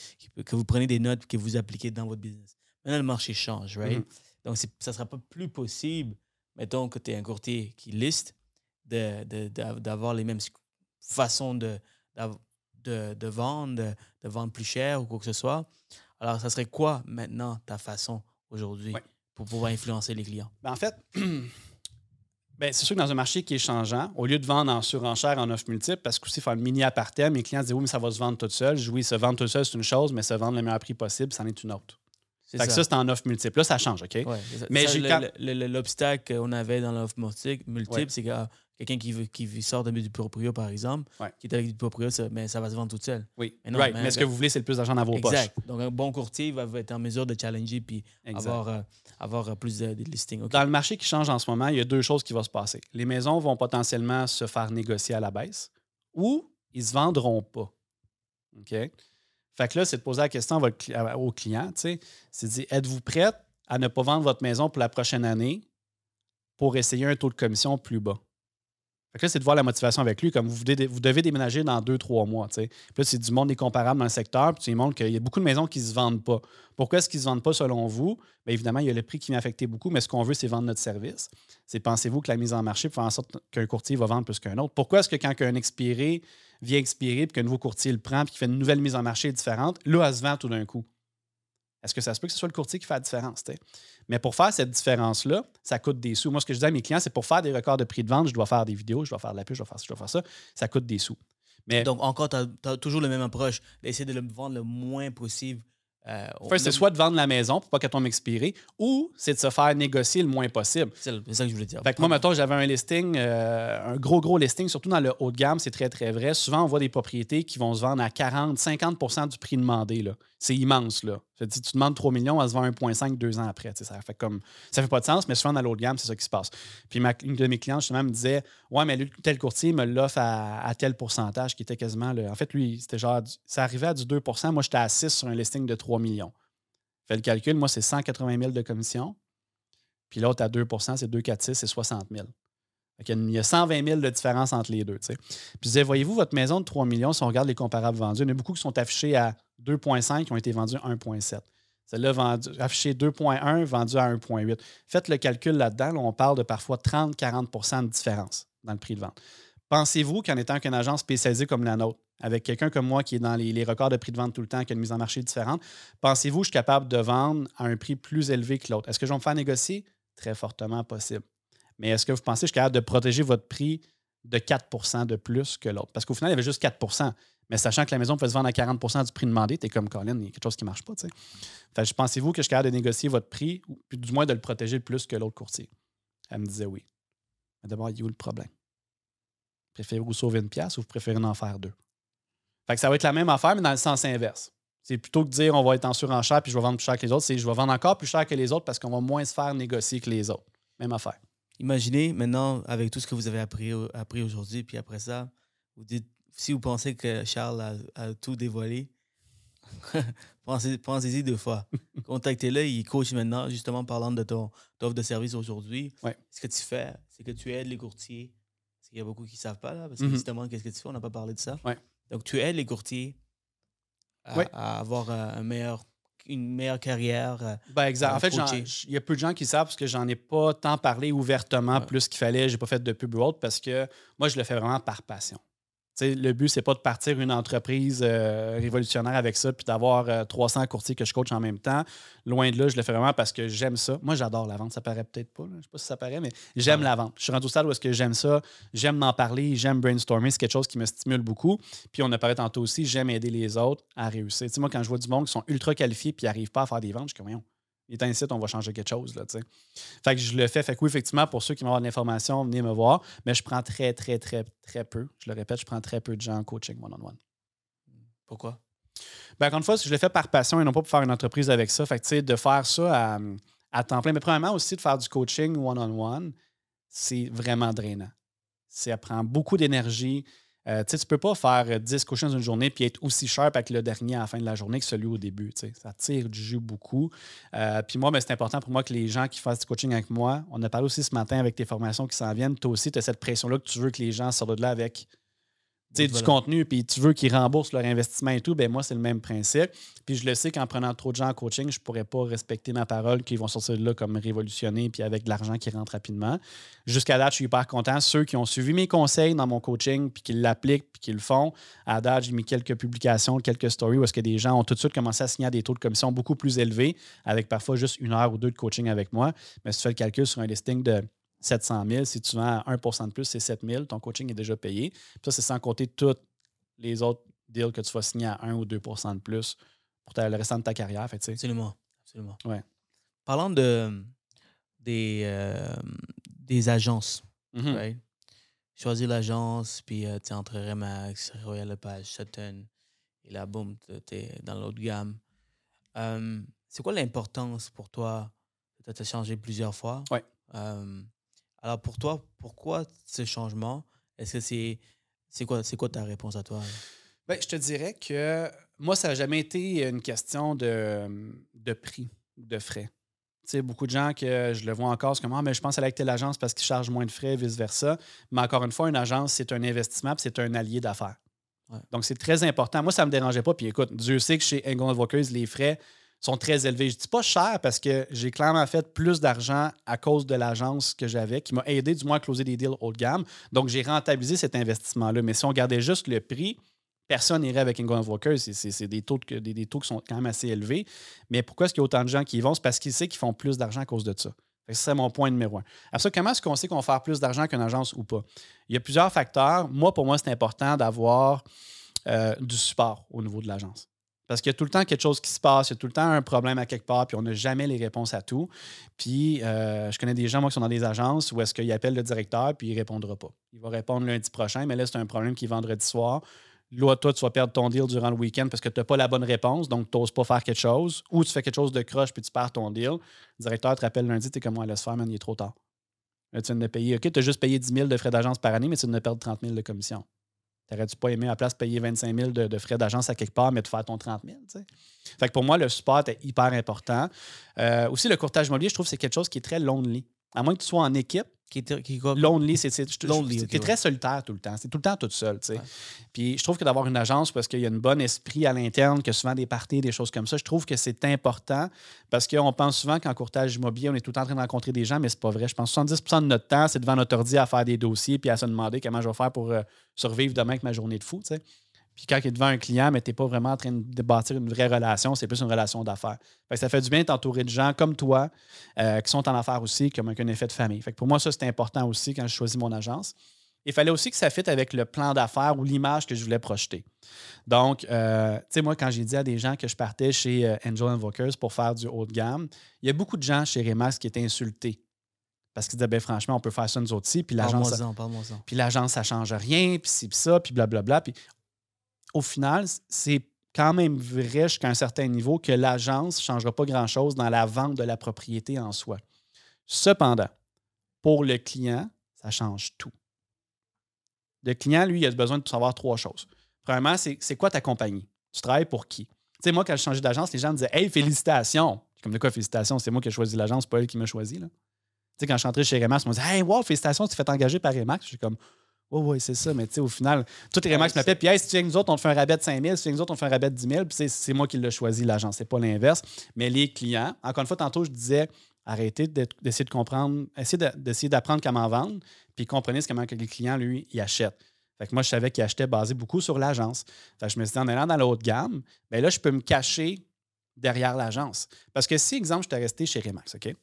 que vous prenez des notes et que vous appliquez dans votre business. Maintenant, le marché change, right? Mm-hmm. Donc, ça ne sera pas plus possible, mettons que tu es un courtier qui liste, d'avoir de, les mêmes façons de, de, de vendre, de, vendre plus cher ou quoi que ce soit. Alors, ça serait quoi maintenant ta façon aujourd'hui? Pour pouvoir influencer les clients? Ben, en fait, ben, c'est sûr que dans un marché qui est changeant, au lieu de vendre en surenchère, en offre multiple, parce qu'aussi faire un mini aparté, mes clients disent oui, mais ça va se vendre tout seul. Oui, se vendre tout seul, c'est une chose, mais se vendre le meilleur prix possible, c'en est une autre. Fait ça. que ça, c'est en offre multiple. Là, ça change, OK? mais l'obstacle qu'on avait dans l'offre multiple, c'est que ah, quelqu'un qui, qui sort de du proprio, par exemple, qui est avec du proprio, ça, mais ça va se vendre tout seul. Oui, mais, mais, ce que vous voulez, c'est le plus d'argent dans vos exact. Donc, un bon courtier va, être en mesure de challenger puis avoir, euh, avoir euh, plus de, listings. Dans le marché qui change en ce moment, il y a deux choses qui vont se passer. Les maisons vont potentiellement se faire négocier à la baisse ou ils ne se vendront pas. OK? Fait que là, c'est de poser la question au client, c'est de dire, êtes-vous prête à ne pas vendre votre maison pour la prochaine année pour essayer un taux de commission plus bas? Là, c'est de voir la motivation avec lui, comme vous devez, vous devez déménager dans deux, trois mois. Puis là, c'est du monde incomparable dans le secteur, puis tu montres qu'il y a beaucoup de maisons qui ne se vendent pas. Pourquoi est-ce qu'ils ne se vendent pas selon vous? Bien, évidemment, il y a le prix qui m'a affecté beaucoup, mais ce qu'on veut, c'est vendre notre service. C'est pensez-vous que la mise en marché fait en sorte qu'un courtier va vendre plus qu'un autre? Pourquoi est-ce que quand un expiré vient expirer, puis qu'un nouveau courtier le prend, puis qu'il fait une nouvelle mise en marché différente, là, elle se vend tout d'un coup? Est-ce que ça se peut que ce soit le courtier qui fait la différence? Mais pour faire cette différence-là, ça coûte des sous. Moi, ce que je dis à mes clients, c'est pour faire des records de prix de vente, je dois faire des vidéos, je dois faire de la pub, je dois faire ça, je dois faire ça. Ça coûte des sous. Mais, Donc, encore, tu as, toujours le même approche, d'essayer de le vendre le moins possible euh, c'est soit de vendre la maison pour pas qu'elle tombe expirée, ou c'est de se faire négocier le moins possible. C'est ça que je voulais dire. Fait que moi, mettons, j'avais un listing, euh, un gros, gros listing, surtout dans le haut de gamme, c'est très, très vrai. Souvent, on voit des propriétés qui vont se vendre à 40, 50% du prix demandé. C'est immense. Là. Tu demandes 3 millions, elle se vend 1,5 deux ans après. Ça fait comme ça fait pas de sens, mais souvent dans l'autre gamme, c'est ça qui se passe. Puis une de mes clients, justement, me disait Ouais, mais tel courtier me l'offre à, tel pourcentage qui était quasiment. Le... En fait, lui, c'était genre ça arrivait à du 2% Moi, j'étais à 6 sur un listing de 3 millions. Fait le calcul, moi, c'est 180 000 de commission. Puis l'autre à 2% c'est 2, 4, 6, c'est 60 000. Il y a 120 000 de différence entre les deux. Puis je disais, voyez-vous, votre maison de 3 millions, si on regarde les comparables vendus, il y en a beaucoup qui sont affichés à 2,5 qui ont été vendus à 1,7. Celle-là, affichée 2,1, vendue à 1,8. Faites le calcul là-dedans. on parle de parfois 30-40% de différence dans le prix de vente. Pensez-vous qu'en étant qu'une agence spécialisée comme la nôtre, avec quelqu'un comme moi qui est dans les, records de prix de vente tout le temps, qui a une mise en marché différente, pensez-vous que je suis capable de vendre à un prix plus élevé que l'autre? Est-ce que je vais me faire négocier? Très fortement possible. Mais est-ce que vous pensez que je suis capable de protéger votre prix de 4% de plus que l'autre? Parce qu'au final, il y avait juste 4% mais sachant que la maison peut se vendre à 40% du prix demandé, tu es comme Colin, il y a quelque chose qui ne marche pas. Fait, pensez-vous que je suis capable de négocier votre prix, ou du moins de le protéger plus que l'autre courtier? Elle me disait oui. Mais d'abord, il y a où le problème? Préférez-vous sauver une pièce ou vous préférez en faire deux? Fait que ça va être la même affaire, mais dans le sens inverse. C'est plutôt que de dire on va être en surenchère puis je vais vendre plus cher que les autres, c'est je vais vendre encore plus cher que les autres parce qu'on va moins se faire négocier que les autres. Même affaire. Imaginez maintenant, avec tout ce que vous avez appris, appris aujourd'hui, puis après ça, vous dites si vous pensez que Charles a, tout dévoilé, pensez-y deux fois. Contactez-le, il coach maintenant, justement parlant de ton offre de service aujourd'hui. Ce que tu fais, c'est que tu aides les courtiers. Parce qu'il y a beaucoup qui ne savent pas, là, parce que mm-hmm. justement, qu'est-ce que tu fais? On n'a pas parlé de ça. Donc, tu aides les courtiers à, avoir un meilleur une meilleure carrière. Euh, ben exact. En fait, il y a peu de gens qui savent parce que j'en ai pas tant parlé ouvertement plus qu'il fallait. J'ai pas fait de pub ou autre parce que moi, je le fais vraiment par passion le but, c'est pas de partir une entreprise euh, révolutionnaire avec ça, puis d'avoir 300 euh, courtiers que je coach en même temps. Loin de là, je le fais vraiment parce que j'aime ça. Moi, j'adore la vente. Ça paraît peut-être pas. Je sais pas si ça paraît, mais j'aime la vente. Je suis rendu au stade où est-ce que j'aime ça. J'aime m'en parler. J'aime brainstormer. C'est quelque chose qui me stimule beaucoup. Puis on a parlé tantôt aussi, j'aime aider les autres à réussir. moi, quand je vois du monde qui sont ultra qualifiés puis qui n'arrivent pas à faire des ventes, je suis comme, il est incite, on va changer quelque chose. Là, fait que je le fais. Fait que oui, effectivement, pour ceux qui vont avoir de l'information, venez me voir. Mais je prends très, très, très, très peu. Je le répète, je prends très peu de gens en coaching one-on-one. Pourquoi? Ben, encore une fois, je le fais par passion et non pas pour faire une entreprise avec ça. Fait que, de faire ça à, à, temps plein. Mais premièrement, aussi, de faire du coaching one-on-one, c'est vraiment drainant. Ça prend beaucoup d'énergie. Euh, tu ne peux pas faire 10 coachings dans une journée puis être aussi sharp avec le dernier à la fin de la journée que celui au début. Ça tire du jus beaucoup. Euh, puis moi, ben, c'est important pour moi que les gens qui fassent du coaching avec moi, on a parlé aussi ce matin avec tes formations qui s'en viennent, toi aussi, tu as cette pression-là que tu veux que les gens sortent de là avec du contenu, puis tu veux qu'ils remboursent leur investissement et tout, ben moi, c'est le même principe. Puis je le sais qu'en prenant trop de gens en coaching, je ne pourrais pas respecter ma parole, qu'ils vont sortir de là comme révolutionnés, puis avec de l'argent qui rentre rapidement. Jusqu'à date, je suis hyper content. Ceux qui ont suivi mes conseils dans mon coaching, puis qui l'appliquent, puis qui le font, à date, j'ai mis quelques publications, quelques stories où est-ce que des gens ont tout de suite commencé à signer des taux de commission beaucoup plus élevés, avec parfois juste une heure ou deux de coaching avec moi. Mais si tu fais le calcul sur un listing de 700 000. Si tu vends 1% de plus, c'est 7 000. Ton coaching est déjà payé. ça, c'est sans compter tous les autres deals que tu vas signer à 1 ou 2% de plus pour le restant de ta carrière. Fait, absolument. absolument. Ouais. Parlant de, des, euh, des agences, mm-hmm. choisir l'agence, puis euh, tu es entre Remax, Royal Lepage, Sutton, et là, boum, tu es dans l'autre gamme. Euh, c'est quoi l'importance pour toi? Tu as changé plusieurs fois. Ouais. Alors pour toi, pourquoi ce changement? Est-ce que c'est c'est quoi, c'est quoi ta réponse à toi? Ben, je te dirais que moi, ça n'a jamais été une question de, de prix, de frais. sais, beaucoup de gens que je le vois encore, c'est comme ah, mais je pense aller avec telle agence parce qu'ils chargent moins de frais, vice-versa. Mais encore une fois, une agence, c'est un investissement c'est un allié d'affaires. Donc, c'est très important. Moi, ça ne me dérangeait pas. Puis écoute, Dieu sait que chez England Advocates, les frais sont très élevés. Je ne dis pas cher parce que j'ai clairement fait plus d'argent à cause de l'agence que j'avais, qui m'a aidé du moins à closer des deals haut de gamme. Donc, j'ai rentabilisé cet investissement-là. Mais si on gardait juste le prix, personne n'irait avec England Walker. C'est des taux, des, des, taux qui sont quand même assez élevés. Mais pourquoi est-ce qu'il y a autant de gens qui y vont? C'est parce qu'ils savent qu'ils font plus d'argent à cause de ça. Ce serait mon point numéro un. Alors ça, comment est-ce qu'on sait qu'on va faire plus d'argent qu'une agence ou pas? Il y a plusieurs facteurs. Moi, pour moi, c'est important d'avoir euh, du support au niveau de l'agence. Parce qu'il y a tout le temps quelque chose qui se passe, il y a tout le temps un problème à quelque part, puis on n'a jamais les réponses à tout. Puis euh, je connais des gens, moi, qui sont dans des agences où est-ce qu'ils appellent le directeur, puis il ne répondra pas. Il va répondre lundi prochain, mais là, c'est un problème qui est vendredi soir. Là, toi, tu vas perdre ton deal durant le week-end parce que tu n'as pas la bonne réponse, donc tu n'oses pas faire quelque chose, ou tu fais quelque chose de croche, puis tu perds ton deal. Le directeur te rappelle lundi, tu es comme moi, laisse faire, man, il est trop tard. Là, tu viens de payer, OK, tu as juste payé 10 000 de frais d'agence par année, mais tu viens de perdre 30 000 de commission. T'aurais-tu pas aimé à la place payer 25 000 de, frais d'agence à quelque part, mais de faire ton 30 000? Fait que pour moi, le support est hyper important. Euh, aussi, le courtage immobilier, je trouve que c'est quelque chose qui est très lonely. À moins que tu sois en équipe, qui est, qui lonely, c'est es très solitaire tout le temps. C'est tout le temps tout seul. Puis je trouve que d'avoir une agence parce qu'il y a un bon esprit à l'interne, que souvent des parties, des choses comme ça, je trouve que c'est important parce qu'on pense souvent qu'en courtage immobilier, on est tout le temps en train de rencontrer des gens, mais c'est pas vrai. Je pense que 70 de notre temps, c'est devant notre ordi à faire des dossiers puis à se demander comment je vais faire pour euh, survivre demain avec ma journée de fou. Puis quand il est devant un client, mais tu n'es pas vraiment en train de bâtir une vraie relation, c'est plus une relation d'affaires. ça fait du bien d'entourer de gens comme toi euh, qui sont en affaires aussi, qui ont un effet de famille. Fait pour moi, ça, c'est important aussi quand je choisis mon agence. Il fallait aussi que ça fitte avec le plan d'affaires ou l'image que je voulais projeter. Donc, euh, tu sais, moi, quand j'ai dit à des gens que je partais chez euh, Angel Invokers pour faire du haut de gamme, il y a beaucoup de gens chez Remax qui étaient insultés. Parce qu'ils disaient, ben, franchement, on peut faire ça nous autres aussi. Puis l'agence, puis l'agence, ça change rien, puis c'est ça, puis blablabla. Puis au final, c'est quand même vrai jusqu'à un certain niveau que l'agence ne changera pas grand-chose dans la vente de la propriété en soi. Cependant, pour le client, ça change tout. Le client, lui, a besoin de savoir trois choses. Premièrement, c'est quoi ta compagnie? Tu travailles pour qui? Tu sais, moi, quand j'ai changé d'agence, les gens me disaient Hey, félicitations! Comme de quoi, félicitations, c'est moi qui ai choisi l'agence, pas elle qui m'a choisi. Là. Tu sais, quand je suis entré chez Remax, ils m'ont dit Hey, wow, félicitations, tu te fais engager par Remax. Je suis comme oui, oui, c'est ça. Mais tu sais, au final, tous les Remax m'appellent. Puis, hey, si tu viens nous autres, on te fait un rabais de 5 000. Si tu viens nous autres, on te fait un rabais de 10 000. Puis, c'est moi qui l'ai choisi, l'agence. C'est pas l'inverse. Mais les clients, encore une fois, tantôt, je disais, arrêtez d'essayer de comprendre, essayez d'essayer d'apprendre comment vendre. Puis, comprenez ce comment que les clients, lui, ils achètent. Fait que moi, je savais qu'il achetait basé beaucoup sur l'agence. Fait que je me suis dit, en allant dans la haute gamme, bien là, je peux me cacher derrière l'agence. Parce que si, exemple, je t'ai resté chez Remax, OK?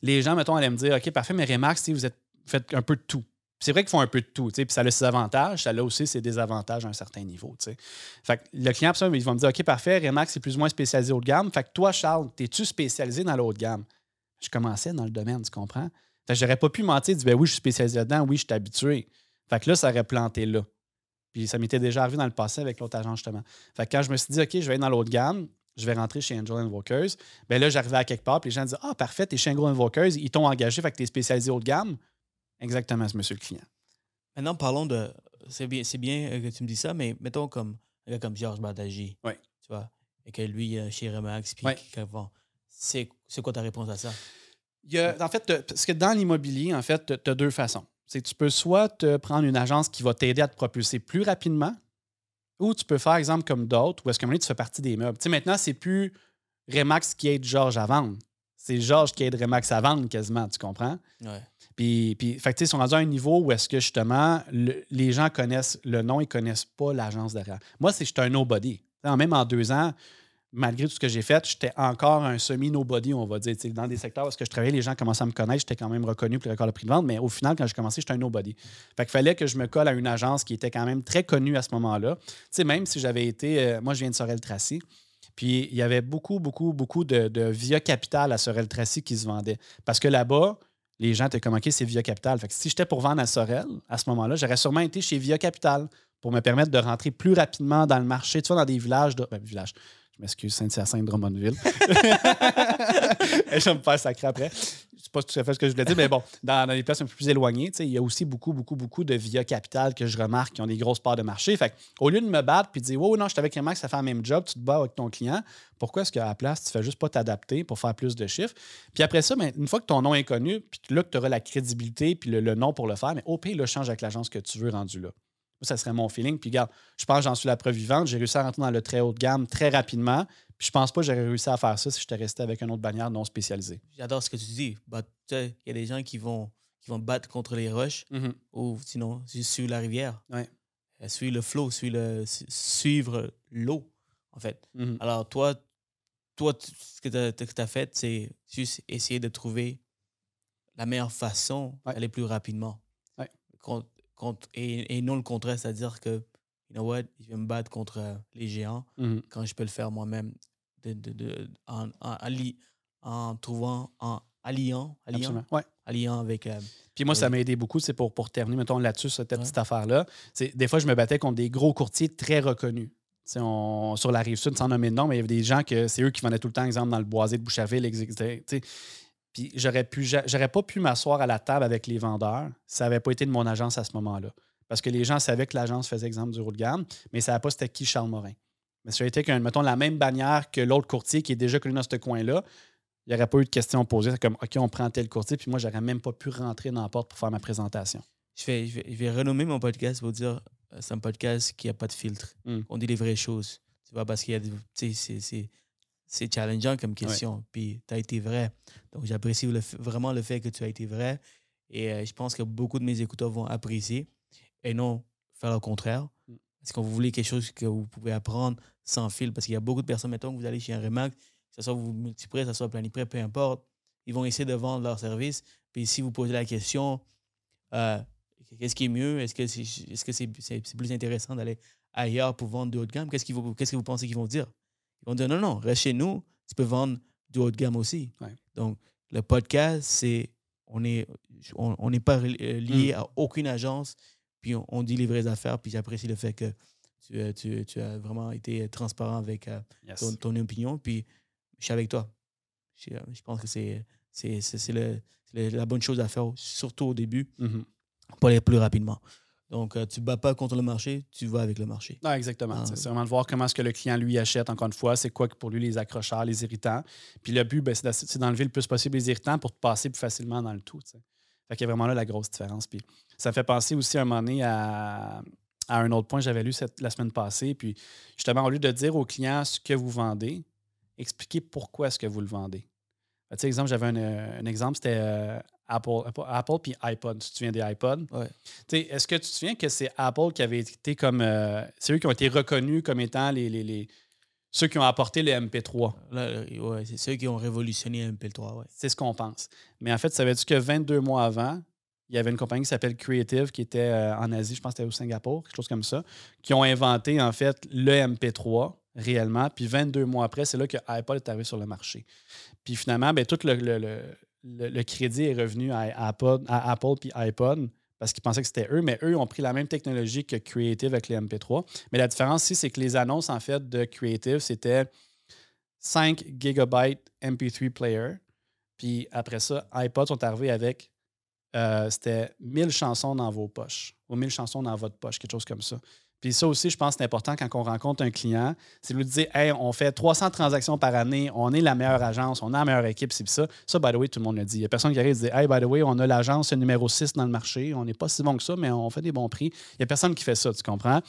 Les gens, mettons, allaient me dire, OK, parfait, mais Remax, vous êtes, faites un peu de tout c'est vrai qu'ils font un peu de tout, puis ça a ses avantages, ça a aussi ses désavantages à un certain niveau. Fait que le client, il va me dire OK, parfait, Remax, c'est plus ou moins spécialisé haut de gamme. Fait que toi, Charles, es-tu spécialisé dans de gamme? Je commençais dans le domaine, tu comprends? Fait que j'aurais pas pu mentir, dire ben oui, je suis spécialisé là-dedans, oui, je suis habitué. Fait que là, ça aurait planté là. Puis ça m'était déjà arrivé dans le passé avec l'autre agent, justement. Fait que quand je me suis dit, OK, je vais dans l'autre gamme, je vais rentrer chez Angel Invokers, bien là, j'arrivais à quelque part, puis les gens disaient Ah, parfait, t'es chez Angel Invokers, ils t'ont engagé, fait que t'es spécialisé haut de gamme. Exactement, ce monsieur le client. Maintenant, parlons de. C'est bien, c'est bien euh, que tu me dis ça, mais mettons comme un gars comme Georges Badagy. Oui. Tu vois, et que lui, euh, chez Remax, puis c'est, c'est quoi ta réponse à ça? Il y a, en fait, parce que dans l'immobilier, en fait, tu as deux façons. C'est que tu peux soit te prendre une agence qui va t'aider à te propulser plus rapidement, ou tu peux faire, exemple, comme d'autres, où est-ce que tu fais partie des meubles. Tu sais, maintenant, c'est plus Remax qui aide Georges à vendre. C'est Georges qui aide Remax à vendre quasiment, tu comprends? Ouais. Puis, fait ils sont rendus à un niveau où est-ce que justement, les gens connaissent le nom, ils connaissent pas l'agence derrière. Moi, c'est j'étais un nobody. Même en deux ans, malgré tout ce que j'ai fait, j'étais encore un semi-nobody, on va dire. dans des secteurs où je travaillais, les gens commençaient à me connaître, j'étais quand même reconnu pour le record de prix de vente, mais au final, quand j'ai commencé, j'étais un nobody. Fait qu'il fallait que je me colle à une agence qui était quand même très connue à ce moment-là. même si j'avais été, euh, moi je viens de Sorel-Tracy, puis il y avait beaucoup, beaucoup, beaucoup de, de Via Capital à Sorel-Tracy qui se vendait. Parce que là-bas, les gens étaient comme OK, c'est Via Capital. Si j'étais pour vendre à Sorel, à ce moment-là, j'aurais sûrement été chez Via Capital pour me permettre de rentrer plus rapidement dans le marché, tu vois, dans des villages. De... Ben. Je m'excuse, Saint-Hyacinthe, Drummondville. je vais me faire sacrer après. Pas tout à fait ce que je voulais dire, mais bon, dans, les places un peu plus éloignées, il y a aussi beaucoup, beaucoup, beaucoup de via capital que je remarque qui ont des grosses parts de marché. Fait au lieu de me battre puis de dire, oh non, je suis avec Remax, ça fait le même job, tu te bats avec ton client, pourquoi est-ce qu'à la place, tu fais juste pas t'adapter pour faire plus de chiffres? Puis après ça, ben, une fois que ton nom est connu, puis là que tu auras la crédibilité puis le, nom pour le faire, mais au pire, le change avec l'agence que tu veux rendu là. Ça serait mon feeling. Puis regarde, je pense que j'en suis la preuve vivante. J'ai réussi à rentrer dans le très haut de gamme très rapidement. Puis je pense pas que j'aurais réussi à faire ça si j'étais resté avec une autre bannière non spécialisée. J'adore ce que tu dis. Bah, il y a des gens qui vont, qui vont battre contre les roches mm-hmm. ou sinon suivre la rivière. Ouais. Euh, suivre le flot, suivre, le, suivre l'eau, en fait. Mm-hmm. Alors toi, toi, ce que tu as, fait, c'est juste essayer de trouver la meilleure façon d'aller plus rapidement. Ouais et, non le contraire, c'est-à-dire que, you know what, je vais me battre contre euh, les géants mhm. quand je peux le faire moi-même de, de, de, en, en, en, trouvant, en alliant, alliant, ouais. alliant avec. Euh, Puis moi, ça m'a aidé beaucoup. C'est pour, pour terminer, mettons, là-dessus, cette petite affaire-là. Des fois, je me battais contre des gros courtiers très reconnus. On, sur la rive sud, sans nommer de nom, mais il y avait des gens que c'est eux qui venaient tout le temps, exemple, dans le boisé de Boucherville. Puis j'aurais pu, j'aurais pas pu m'asseoir à la table avec les vendeurs ça n'avait pas été de mon agence à ce moment-là. Parce que les gens savaient que l'agence faisait exemple du haut de gamme, mais ça savait pas c'était qui Charles Morin. Mais si j'avais été, mettons, la même bannière que l'autre courtier qui est déjà connu dans ce coin-là, il n'y aurait pas eu de questions posées. C'est comme, OK, on prend tel courtier, puis moi, j'aurais même pas pu rentrer dans la porte pour faire ma présentation. Je vais, je vais, renommer mon podcast pour dire euh, c'est un podcast qui n'a pas de filtre. Hmm. On dit les vraies choses. Tu vois, parce qu'il y a c'est c'est challengeant comme question. Puis tu as été vrai. Donc j'apprécie vraiment le fait que tu as été vrai. Et euh, je pense que beaucoup de mes écouteurs vont apprécier et non faire le contraire. Mm. Parce que vous voulez quelque chose que vous pouvez apprendre sans fil? Parce qu'il y a beaucoup de personnes, mettons que vous allez chez un Remax, que ce soit vous multiprès, que ce soit planiprès, peu importe, ils vont essayer de vendre leur service. Puis si vous posez la question, euh, qu'est-ce qui est mieux? Est-ce que c'est est -ce c'est plus intéressant d'aller ailleurs pour vendre de haut de gamme? Qu'est-ce vous, que vous pensez qu'ils vont dire? Ils vont dire non, non, reste chez nous, tu peux vendre du haut de gamme aussi. Donc, le podcast, c'est on n'est on, pas euh, lié hmm. à aucune agence, puis on, dit les vraies affaires, puis j'apprécie le fait que tu, euh, tu, tu, as vraiment été transparent avec euh, ton, opinion, puis je suis avec toi. Je, je pense que c'est la bonne chose à faire, surtout au début, mm-hmm. pour aller plus rapidement. Donc, euh, tu ne bats pas contre le marché, tu vas avec le marché. Ah, exactement. Ah, c'est vraiment de voir comment est-ce que le client, lui, achète, encore une fois, c'est quoi pour lui les accrocheurs, les irritants. Puis le but, ben, c'est d'enlever le plus possible les irritants pour te passer plus facilement dans le tout. T'sais. Fait qu'il y a vraiment là la grosse différence. Puis ça fait penser aussi un moment donné à, un autre point que j'avais lu cette, la semaine passée. Puis justement, au lieu de dire au client ce que vous vendez, expliquez pourquoi est-ce que vous le vendez. Tu sais, exemple, j'avais un, exemple, c'était euh, Apple, Apple puis iPod. Tu te souviens des iPods? Est-ce que tu te souviens que c'est Apple qui avait été comme. Euh, c'est eux qui ont été reconnus comme étant les, les, ceux qui ont apporté le MP3. Oui, c'est ceux qui ont révolutionné le MP3. Ouais. C'est ce qu'on pense. Mais en fait, savais-tu que 22 mois avant, il y avait une compagnie qui s'appelle Creative qui était euh, en Asie, je pense que c'était au Singapour, quelque chose comme ça, qui ont inventé en fait le MP3 réellement. Puis 22 mois après, c'est là que Apple est arrivé sur le marché. Puis finalement, ben, tout le le, crédit est revenu à Apple, à Apple puis iPod parce qu'ils pensaient que c'était eux, mais eux ont pris la même technologie que Creative avec les MP3. Mais la différence ici, c'est que les annonces en fait de Creative, c'était 5 GB MP3 player. Puis après ça, iPod sont arrivés avec euh, c'était 1000 chansons dans vos poches ou 1000 chansons dans votre poche, quelque chose comme ça. Puis ça aussi, je pense que c'est important quand on rencontre un client, c'est de lui dire Hey, on fait 300 transactions par année, on est la meilleure agence, on a la meilleure équipe, c'est ça. Ça, by the way, tout le monde le dit. Il n'y a personne qui arrive et dit Hey, by the way, on a l'agence numéro 6 dans le marché, on n'est pas si bon que ça, mais on fait des bons prix. Il n'y a personne qui fait ça, tu comprends?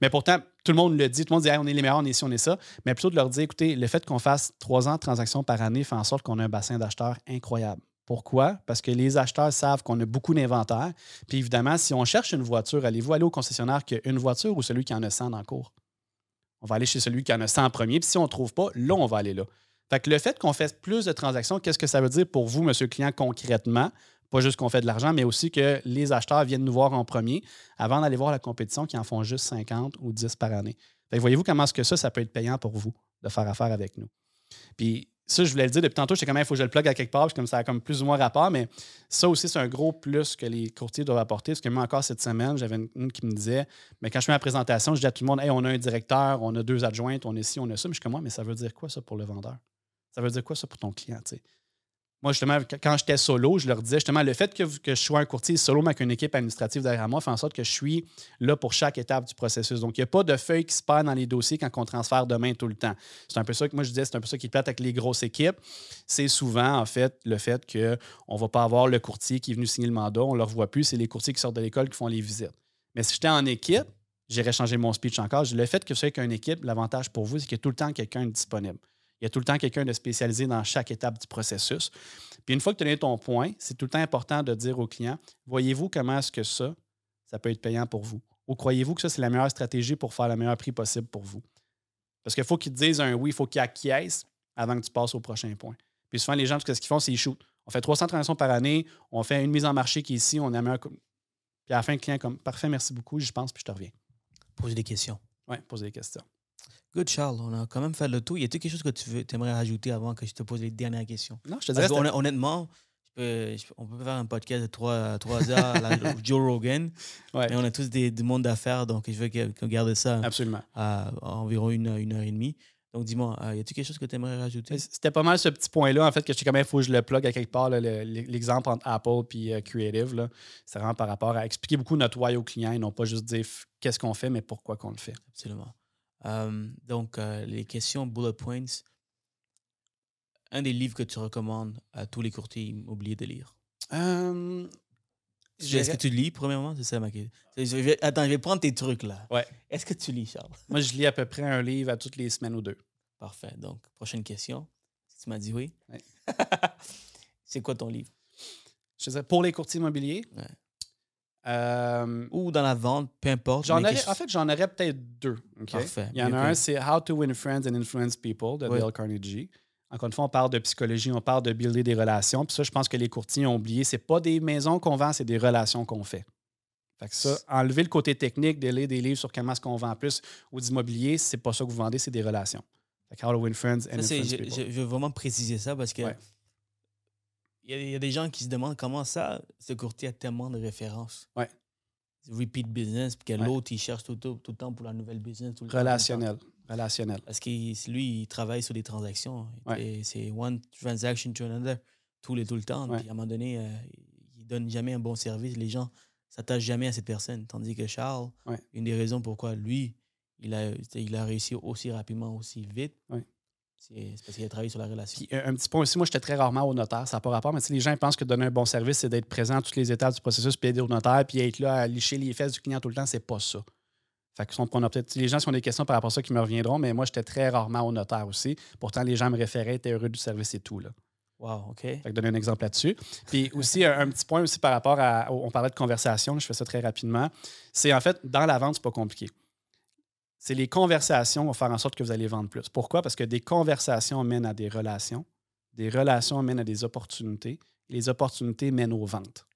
Mais pourtant, tout le monde le dit, tout le monde dit hey, on est les meilleurs, on est ici, on est ça. Mais plutôt de leur dire Écoutez, le fait qu'on fasse 300 transactions par année fait en sorte qu'on a un bassin d'acheteurs incroyable. Pourquoi? Parce que les acheteurs savent qu'on a beaucoup d'inventaire. Puis évidemment, si on cherche une voiture, allez-vous aller au concessionnaire qui a une voiture ou celui qui en a 100 dans cours? On va aller chez celui qui en a 100 en premier. Puis si on ne trouve pas, là, on va aller là. Fait que le fait qu'on fasse plus de transactions, qu'est-ce que ça veut dire pour vous, monsieur le client, concrètement? Pas juste qu'on fait de l'argent, mais aussi que les acheteurs viennent nous voir en premier avant d'aller voir la compétition qui en font juste 50 ou 10 par année. Voyez-vous comment est-ce que ça, ça peut être payant pour vous de faire affaire avec nous. Puis ça, je voulais le dire depuis tantôt, j'étais quand même, il faut que je le plug à quelque part, comme ça a comme plus ou moins rapport, mais ça aussi, c'est un gros plus que les courtiers doivent apporter. Parce que moi, encore cette semaine, j'avais une, qui me disait, mais quand je fais ma présentation, je dis à tout le monde, hey, on a un directeur, on a deux adjointes, on est ci, on a ça. Mais je suis comme moi, mais ça veut dire quoi ça pour le vendeur? Ça veut dire quoi ça pour ton client? Moi, justement, quand j'étais solo, je leur disais justement le fait que, je sois un courtier solo, mais avec une équipe administrative derrière moi, fait en sorte que je suis là pour chaque étape du processus. Donc, il n'y a pas de feuille qui se perd dans les dossiers quand on transfère demain tout le temps. C'est un peu ça que moi je disais, c'est un peu ça qui plate avec les grosses équipes. C'est souvent, en fait, le fait qu'on ne va pas avoir le courtier qui est venu signer le mandat, on ne le revoit plus, c'est les courtiers qui sortent de l'école qui font les visites. Mais si j'étais en équipe, j'irais changer mon speech encore. Le fait que vous soyez qu'une équipe, l'avantage pour vous, c'est qu'il y a tout le temps quelqu'un disponible. Il y a tout le temps quelqu'un de spécialisé dans chaque étape du processus. Puis une fois que tu as donné ton point, c'est tout le temps important de dire au client voyez-vous comment est-ce que ça, ça peut être payant pour vous? Ou croyez-vous que ça, c'est la meilleure stratégie pour faire le meilleur prix possible pour vous? Parce qu'il faut qu'ils te disent un oui, il faut qu'ils acquiescent avant que tu passes au prochain point. Puis souvent, les gens, ce qu'ils font, c'est qu'ils shootent. On fait 300 transactions par année, on fait une mise en marché qui est ici, on a meilleur. Puis à la fin, le client comme parfait, merci beaucoup, je pense, puis je te reviens. Poser des questions. Oui, poser des questions. Good, Charles. On a quand même fait le tout. Y a-t-il quelque chose que tu veux, aimerais rajouter avant que je te pose les dernières questions? Non, je te dirais. honnêtement, on peut faire un podcast de 3, 3 heures, Joe Rogan. Mais on a tous des, du monde d'affaires, donc je veux qu'on garde ça Absolument. à, environ une, une, heure et demie. Donc, dis-moi, euh, y a-t-il quelque chose que tu aimerais rajouter? C'était pas mal ce petit point-là, en fait, que je sais quand même, il faut que je le plug à quelque part, l'exemple entre Apple et euh, Creative. C'est vraiment par rapport à expliquer beaucoup notre why aux clients et non pas juste dire qu'est-ce qu'on fait, mais pourquoi qu'on le fait. Absolument. Donc, euh, les questions bullet points. Un des livres que tu recommandes à tous les courtiers immobiliers de lire? Est-ce que tu lis, premièrement? C'est ça ma question. attends, je vais prendre tes trucs là. Ouais. Est-ce que tu lis, Charles? Moi, je lis à peu près un livre à toutes les semaines ou deux. Parfait. Donc, prochaine question. Tu m'as dit oui. Ouais. C'est quoi ton livre? Je disais, pour les courtiers immobiliers, ouais. Euh, Ou dans la vente, peu importe. en fait, j'en aurais peut-être deux. Parfait. Il y en a un, c'est How to Win Friends and Influence People de Dale Carnegie. Encore une fois, on parle de psychologie, on parle de builder des relations. Puis ça, je pense que les courtiers ont oublié. C'est pas des maisons qu'on vend, c'est des relations qu'on fait. Fait que ça, enlever le côté technique, de lire des livres sur comment est-ce qu'on vend plus ou d'immobilier, c'est pas ça que vous vendez, c'est des relations. Fait que How to Win Friends and Influence People. Je, veux vraiment préciser ça parce que il y, a des gens qui se demandent comment ça, ce courtier a tellement de références. Ouais repeat business, puis que l'autre, il cherche tout, tout, le temps pour la nouvelle business. Relationnel. Relationnel. Parce que lui, il travaille sur des transactions. C'est one transaction to another, tout, les, tout le temps. Puis à un moment donné, euh, il donne jamais un bon service. Les gens s'attachent jamais à cette personne. Tandis que Charles, une des raisons pourquoi lui, il a, il a réussi aussi rapidement, aussi vite, c'est parce qu'il a travaillé sur la relation. un petit point aussi, moi, j'étais très rarement au notaire, ça n'a pas rapport, mais les gens pensent que donner un bon service, c'est d'être présent à toutes les étapes du processus, puis aider au notaire, puis être là à licher les fesses du client tout le temps, c'est pas ça. Fait que on a peut-être les gens qui ont des questions par rapport à ça qui me reviendront, mais moi, j'étais très rarement au notaire aussi. Pourtant, les gens me référaient, étaient heureux du service et tout. Là. Wow, OK. Fait que donner un exemple là-dessus. Puis aussi, un, petit point aussi par rapport à. On parlait de conversation, je fais ça très rapidement. C'est en fait, dans la vente, c'est pas compliqué c'est les conversations vont faire en sorte que vous allez vendre plus. Pourquoi? Parce que des conversations mènent à des relations, des relations mènent à des opportunités, et les opportunités mènent aux ventes.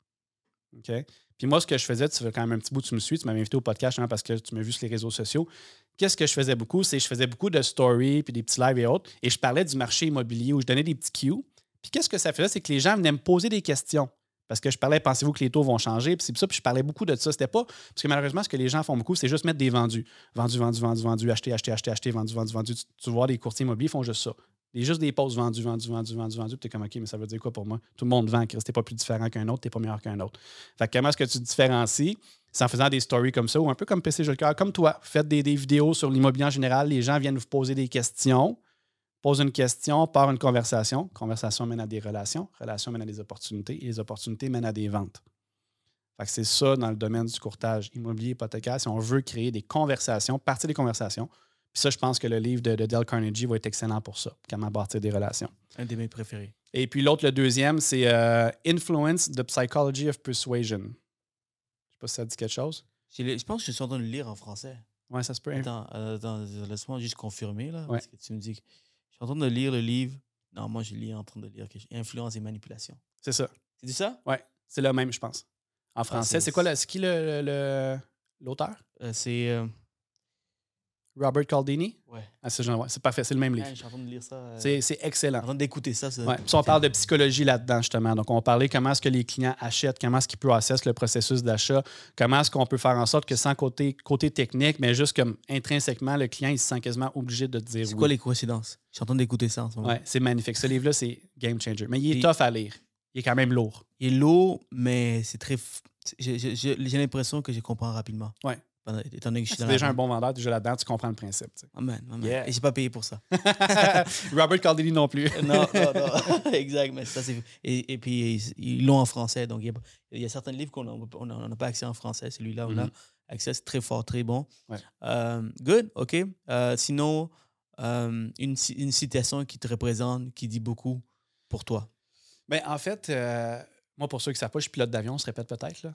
OK? Puis moi, ce que je faisais, tu fais quand même un petit bout, tu me suis, tu m'avais invité au podcast hein, parce que tu m'as vu sur les réseaux sociaux. Qu'est-ce que je faisais beaucoup? C'est je faisais beaucoup de stories, puis des petits lives et autres, et je parlais du marché immobilier où je donnais des petits cues. Puis qu'est-ce que ça faisait? C'est que les gens venaient me poser des questions. Parce que je parlais, pensez-vous que les taux vont changer? Puis c'est ça, puis je parlais beaucoup de ça. C'était pas. Parce que malheureusement, ce que les gens font beaucoup, c'est juste mettre des vendus. Vendus, vendus, vendus, vendus, acheter, acheter, acheter, acheter, vendu, vendu, vendu. Tu, vois, les courtiers immobiliers font juste ça. A juste des pauses vendus, vendus, vendus, vendus, vendus. Puis t'es comme, OK, mais ça veut dire quoi pour moi? Tout le monde vend, Chris. T'es pas plus différent qu'un autre, t'es pas meilleur qu'un autre. Fait que comment est-ce que tu différencies? C'est en faisant des stories comme ça, ou un peu comme PC Jeu comme toi. Faites des, des vidéos sur l'immobilier en général. Les gens viennent vous poser des questions pose une question, part une conversation. Conversation mène à des relations. Relations mènent à des opportunités. Et les opportunités mènent à des ventes. c'est ça dans le domaine du courtage immobilier hypothécaire. Si on veut créer des conversations, partir des conversations. Puis ça, je pense que le livre de, Dale Carnegie va être excellent pour ça. Comment bâtir des relations. Un de mes préférés. Et puis l'autre, le deuxième, c'est euh, Influence, the Psychology of Persuasion. Je ne sais pas si ça dit quelque chose. Je pense que je suis en train de le lire en français. Oui, ça se peut. Attends, laisse-moi juste confirmer. Là, ouais. parce que tu me dis je suis en train de lire le livve. Non, moi, je lis en train de lire Influence et manipulation. C'est ça. C'est ça? Oui, c'est le même, je pense. En ah, français, c'est quoi? C'est qui l'auteur? Le, euh, c'est euh, Robert Caldini? Ouais. Ah, c'est parfait, c'est le même livre. je suis en train de lire ça. Euh, c'est excellent. en train d'écouter ça. Ouais. Puis on parle de psychologie là-dedans, justement. Donc, on parlait comment est-ce que les clients achètent, comment est-ce qu'ils processent le processus d'achat, comment est-ce qu'on peut faire en sorte que sans côté, côté technique, mais juste comme intrinsèquement, le client, il se sent quasiment obligé de dire C'est quoi les coïncidences? Je suis en train d'écouter ça en ce moment. Ouais, c'est magnifique. Ce livre-là, c'est game changer. Mais il est tough à lire. Il est quand même lourd. Il est lourd, mais c'est très. J'ai l'impression que je comprends rapidement. Ouais. Étant donné que je suis déjà un bon vendeur, déjà là-dedans, tu comprends le principe. Tu sais. Amen. amen. Et j'ai pas payé pour ça. Robert Caldini non plus. non, non, non. exact. Mais ça, et, et, puis, ils l'ont en français. Donc, il y, a, certains livres qu'on n'a pas accès en français. Celui-là, on a mm-hmm. accès. C'est très fort, très bon. Ouais. Euh, good, OK. Euh, sinon, euh, une, une citation qui te représente, qui dit beaucoup pour toi. Ben, en fait, moi, pour ceux qui ne savent pas, je suis pilote d'avion, on se répète peut-être.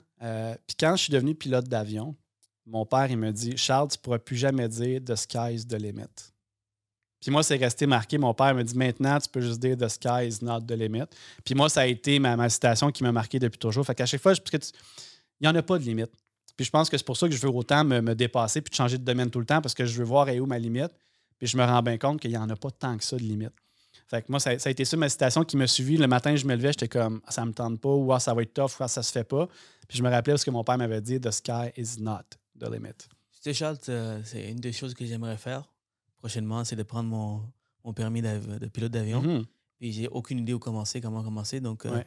Puis quand je suis devenu pilote d'avion, mon père, il me dit Charles, tu ne pourras plus jamais dire The sky's the limit. Puis moi, c'est resté marqué. Mon père me dit maintenant, tu peux juste dire The sky is not the limit. Puis moi, ça a été ma, citation qui m'a marqué depuis toujours. Fait qu'à chaque fois, parce il n'y en a pas de limite. Puis je pense que c'est pour ça que je veux autant me, dépasser puis changer de domaine tout le temps parce que je veux voir où ma limite. Puis je me rends bien compte qu'il n'y en a pas tant que ça de limite. Fait que moi, ça, a été ça ma citation qui m'a suivi. Le matin, je me levais, j'étais comme ça me tente pas, ou ah, ça va être tough, ou ah, ça se fait pas. Puis je me rappelais ce que mon père m'avait dit The sky is not de limit. Tu Charles, euh, c'est une des choses que j'aimerais faire prochainement, c'est de prendre mon, mon permis de pilote d'avion. Mm-hmm. Puis j'ai aucune idée où commencer, comment commencer. Donc, euh,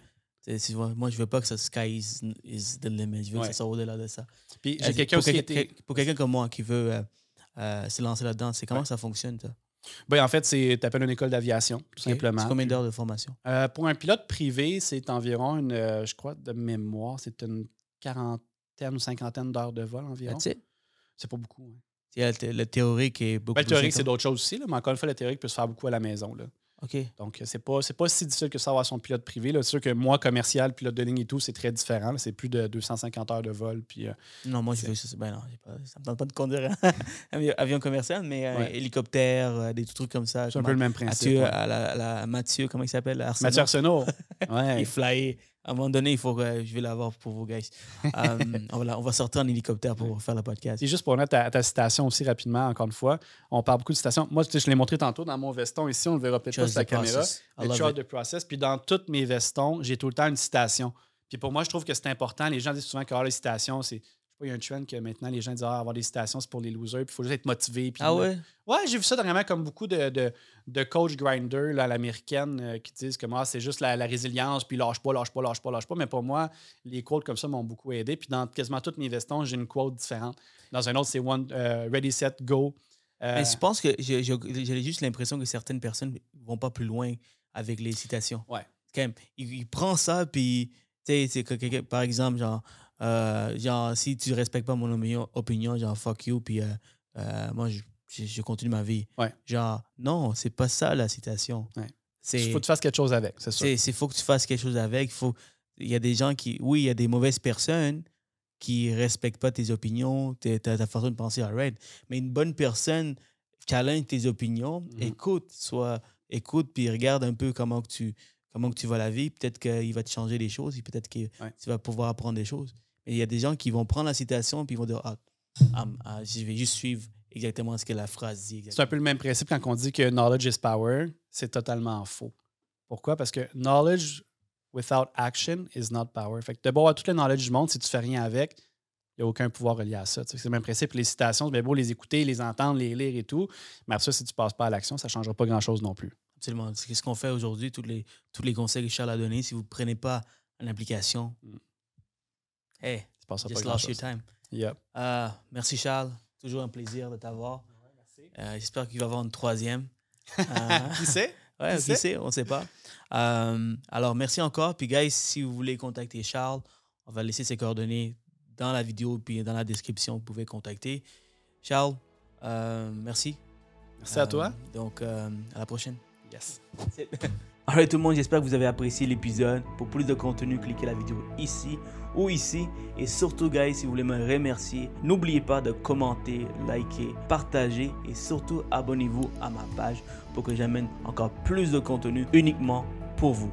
moi, je veux pas que ça sky is, the limit. Je veux que ça soit au-delà de ça. Puis j'ai euh, pour, quelqu'un, pour quelqu'un comme moi qui veut se lancer là-dedans, c'est comment ça fonctionne, ça? Ben, en fait, c'est tu appelles une école d'aviation, tout simplement. C'est combien d'heures de formation? pour un pilote privé, c'est environ une, je crois, de mémoire, c'est une 40 ou cinquantaine d'heures de vol environ. C'est pas beaucoup. Hein. Le, théorique est beaucoup ben, Le théorique, c'est d'autres choses aussi, là, mais encore une fois, le théorique peut se faire beaucoup à la maison. Là. OK. Donc, c'est pas, pas si difficile que ça avoir son pilote privé. C'est sûr que moi, commercial, pilote de ligne et tout, c'est très différent. C'est plus de 250 heures de vol. Puis, euh, non, moi, je veux ça. Ben non, pas, ça me tente pas de conduire un avion commercial, mais euh, hélicoptère, euh, des trucs comme ça. C'est un peu le même principe. à la, Mathieu, comment il s'appelle Mathieu Arsenault. ouais. il fly à un moment donné, il faut que je vais l'avoir pour vous, guys. Euh, on, va, sortir en hélicoptère pour faire le podcast. Et juste pour remettre ta, ta, citation aussi rapidement, encore une fois, on parle beaucoup de citations. Moi, je l'ai montré tantôt dans mon veston ici, on le verra peut-être pas sur la caméra. Le chart de process. Puis dans tous mes vestons, j'ai tout le temps une citation. Puis pour moi, je trouve que c'est important. Les gens disent souvent que les citations, c'est il y a un trend que maintenant les gens disent ah, avoir des citations, c'est pour les losers, puis il faut juste être motivé. Puis ah ouais? Ouais, j'ai vu ça dernièrement comme beaucoup de, de, de coach grinders à l'américaine euh, qui disent que moi, c'est juste la, résilience, puis lâche pas, lâche pas, lâche pas, lâche pas. Mais pour moi, les quotes comme ça m'ont beaucoup aidé. Puis dans quasiment toutes mes vestons, j'ai une quote différente. Dans un autre, c'est One euh, Ready, Set, Go. Euh, Mais je pense que j'ai juste l'impression que certaines personnes vont pas plus loin avec les citations. Ouais. Quand même, il, prend ça, puis, tu sais, par exemple, genre, euh, genre, si tu respectes pas mon opinion, genre, fuck you, puis euh, euh, moi, je, je, continue ma vie. Genre, non, c'est pas ça la citation. Il faut que tu fasses quelque chose avec, c'est ça. Il faut que tu fasses quelque chose avec. Faut, il y a des gens qui, oui, il y a des mauvaises personnes qui respectent pas tes opinions, ta, ta façon de penser à Red. Mais une bonne personne challenge tes opinions, mm-hmm. écoute, soit écoute, puis regarde un peu comment que tu comment que tu vois la vie. Peut-être qu'il va te changer les choses, peut-être que tu vas pouvoir apprendre des choses. Mais il y a des gens qui vont prendre la citation puis ils vont dire ah, ah, je vais juste suivre exactement ce que la phrase dit. C'est un peu le même principe quand on dit que knowledge is power. C'est totalement faux. Pourquoi? Parce que knowledge without action is not power. Fait que de avoir tout le knowledge du monde, si tu fais rien avec, il n'y a aucun pouvoir relié à ça. C'est le même principe. Les citations, c'est beau les écouter, les entendre, les lire et tout. Mais après ça, si tu ne passes pas à l'action, ça ne changera pas grand-chose non plus. Absolument. C'est ce qu'on fait aujourd'hui, tous les, tous les conseils que Charles a donnés. Si vous ne prenez pas en application, mm. Hey, just lost your time. Yep. Uh, merci Charles. Toujours un plaisir de t'avoir. Euh, j'espère qu'il va y avoir une troisième. Uh, qui sait? Ouais, qui, sait? On ne sait pas. Um, alors, merci encore. Puis, guys, si vous voulez contacter Charles, on va laisser ses coordonnées dans la vidéo puis dans la description. Vous pouvez contacter. Charles, euh, merci. Merci à toi. Euh, donc, à la prochaine. Yes. Alright tout le monde, j'espère que vous avez apprécié l'épisode. Pour plus de contenu, cliquez la vidéo ici ou ici. Et surtout, guys, si vous voulez me remercier, n'oubliez pas de commenter, liker, partager et surtout abonnez-vous à ma page pour que j'amène encore plus de contenu uniquement pour vous.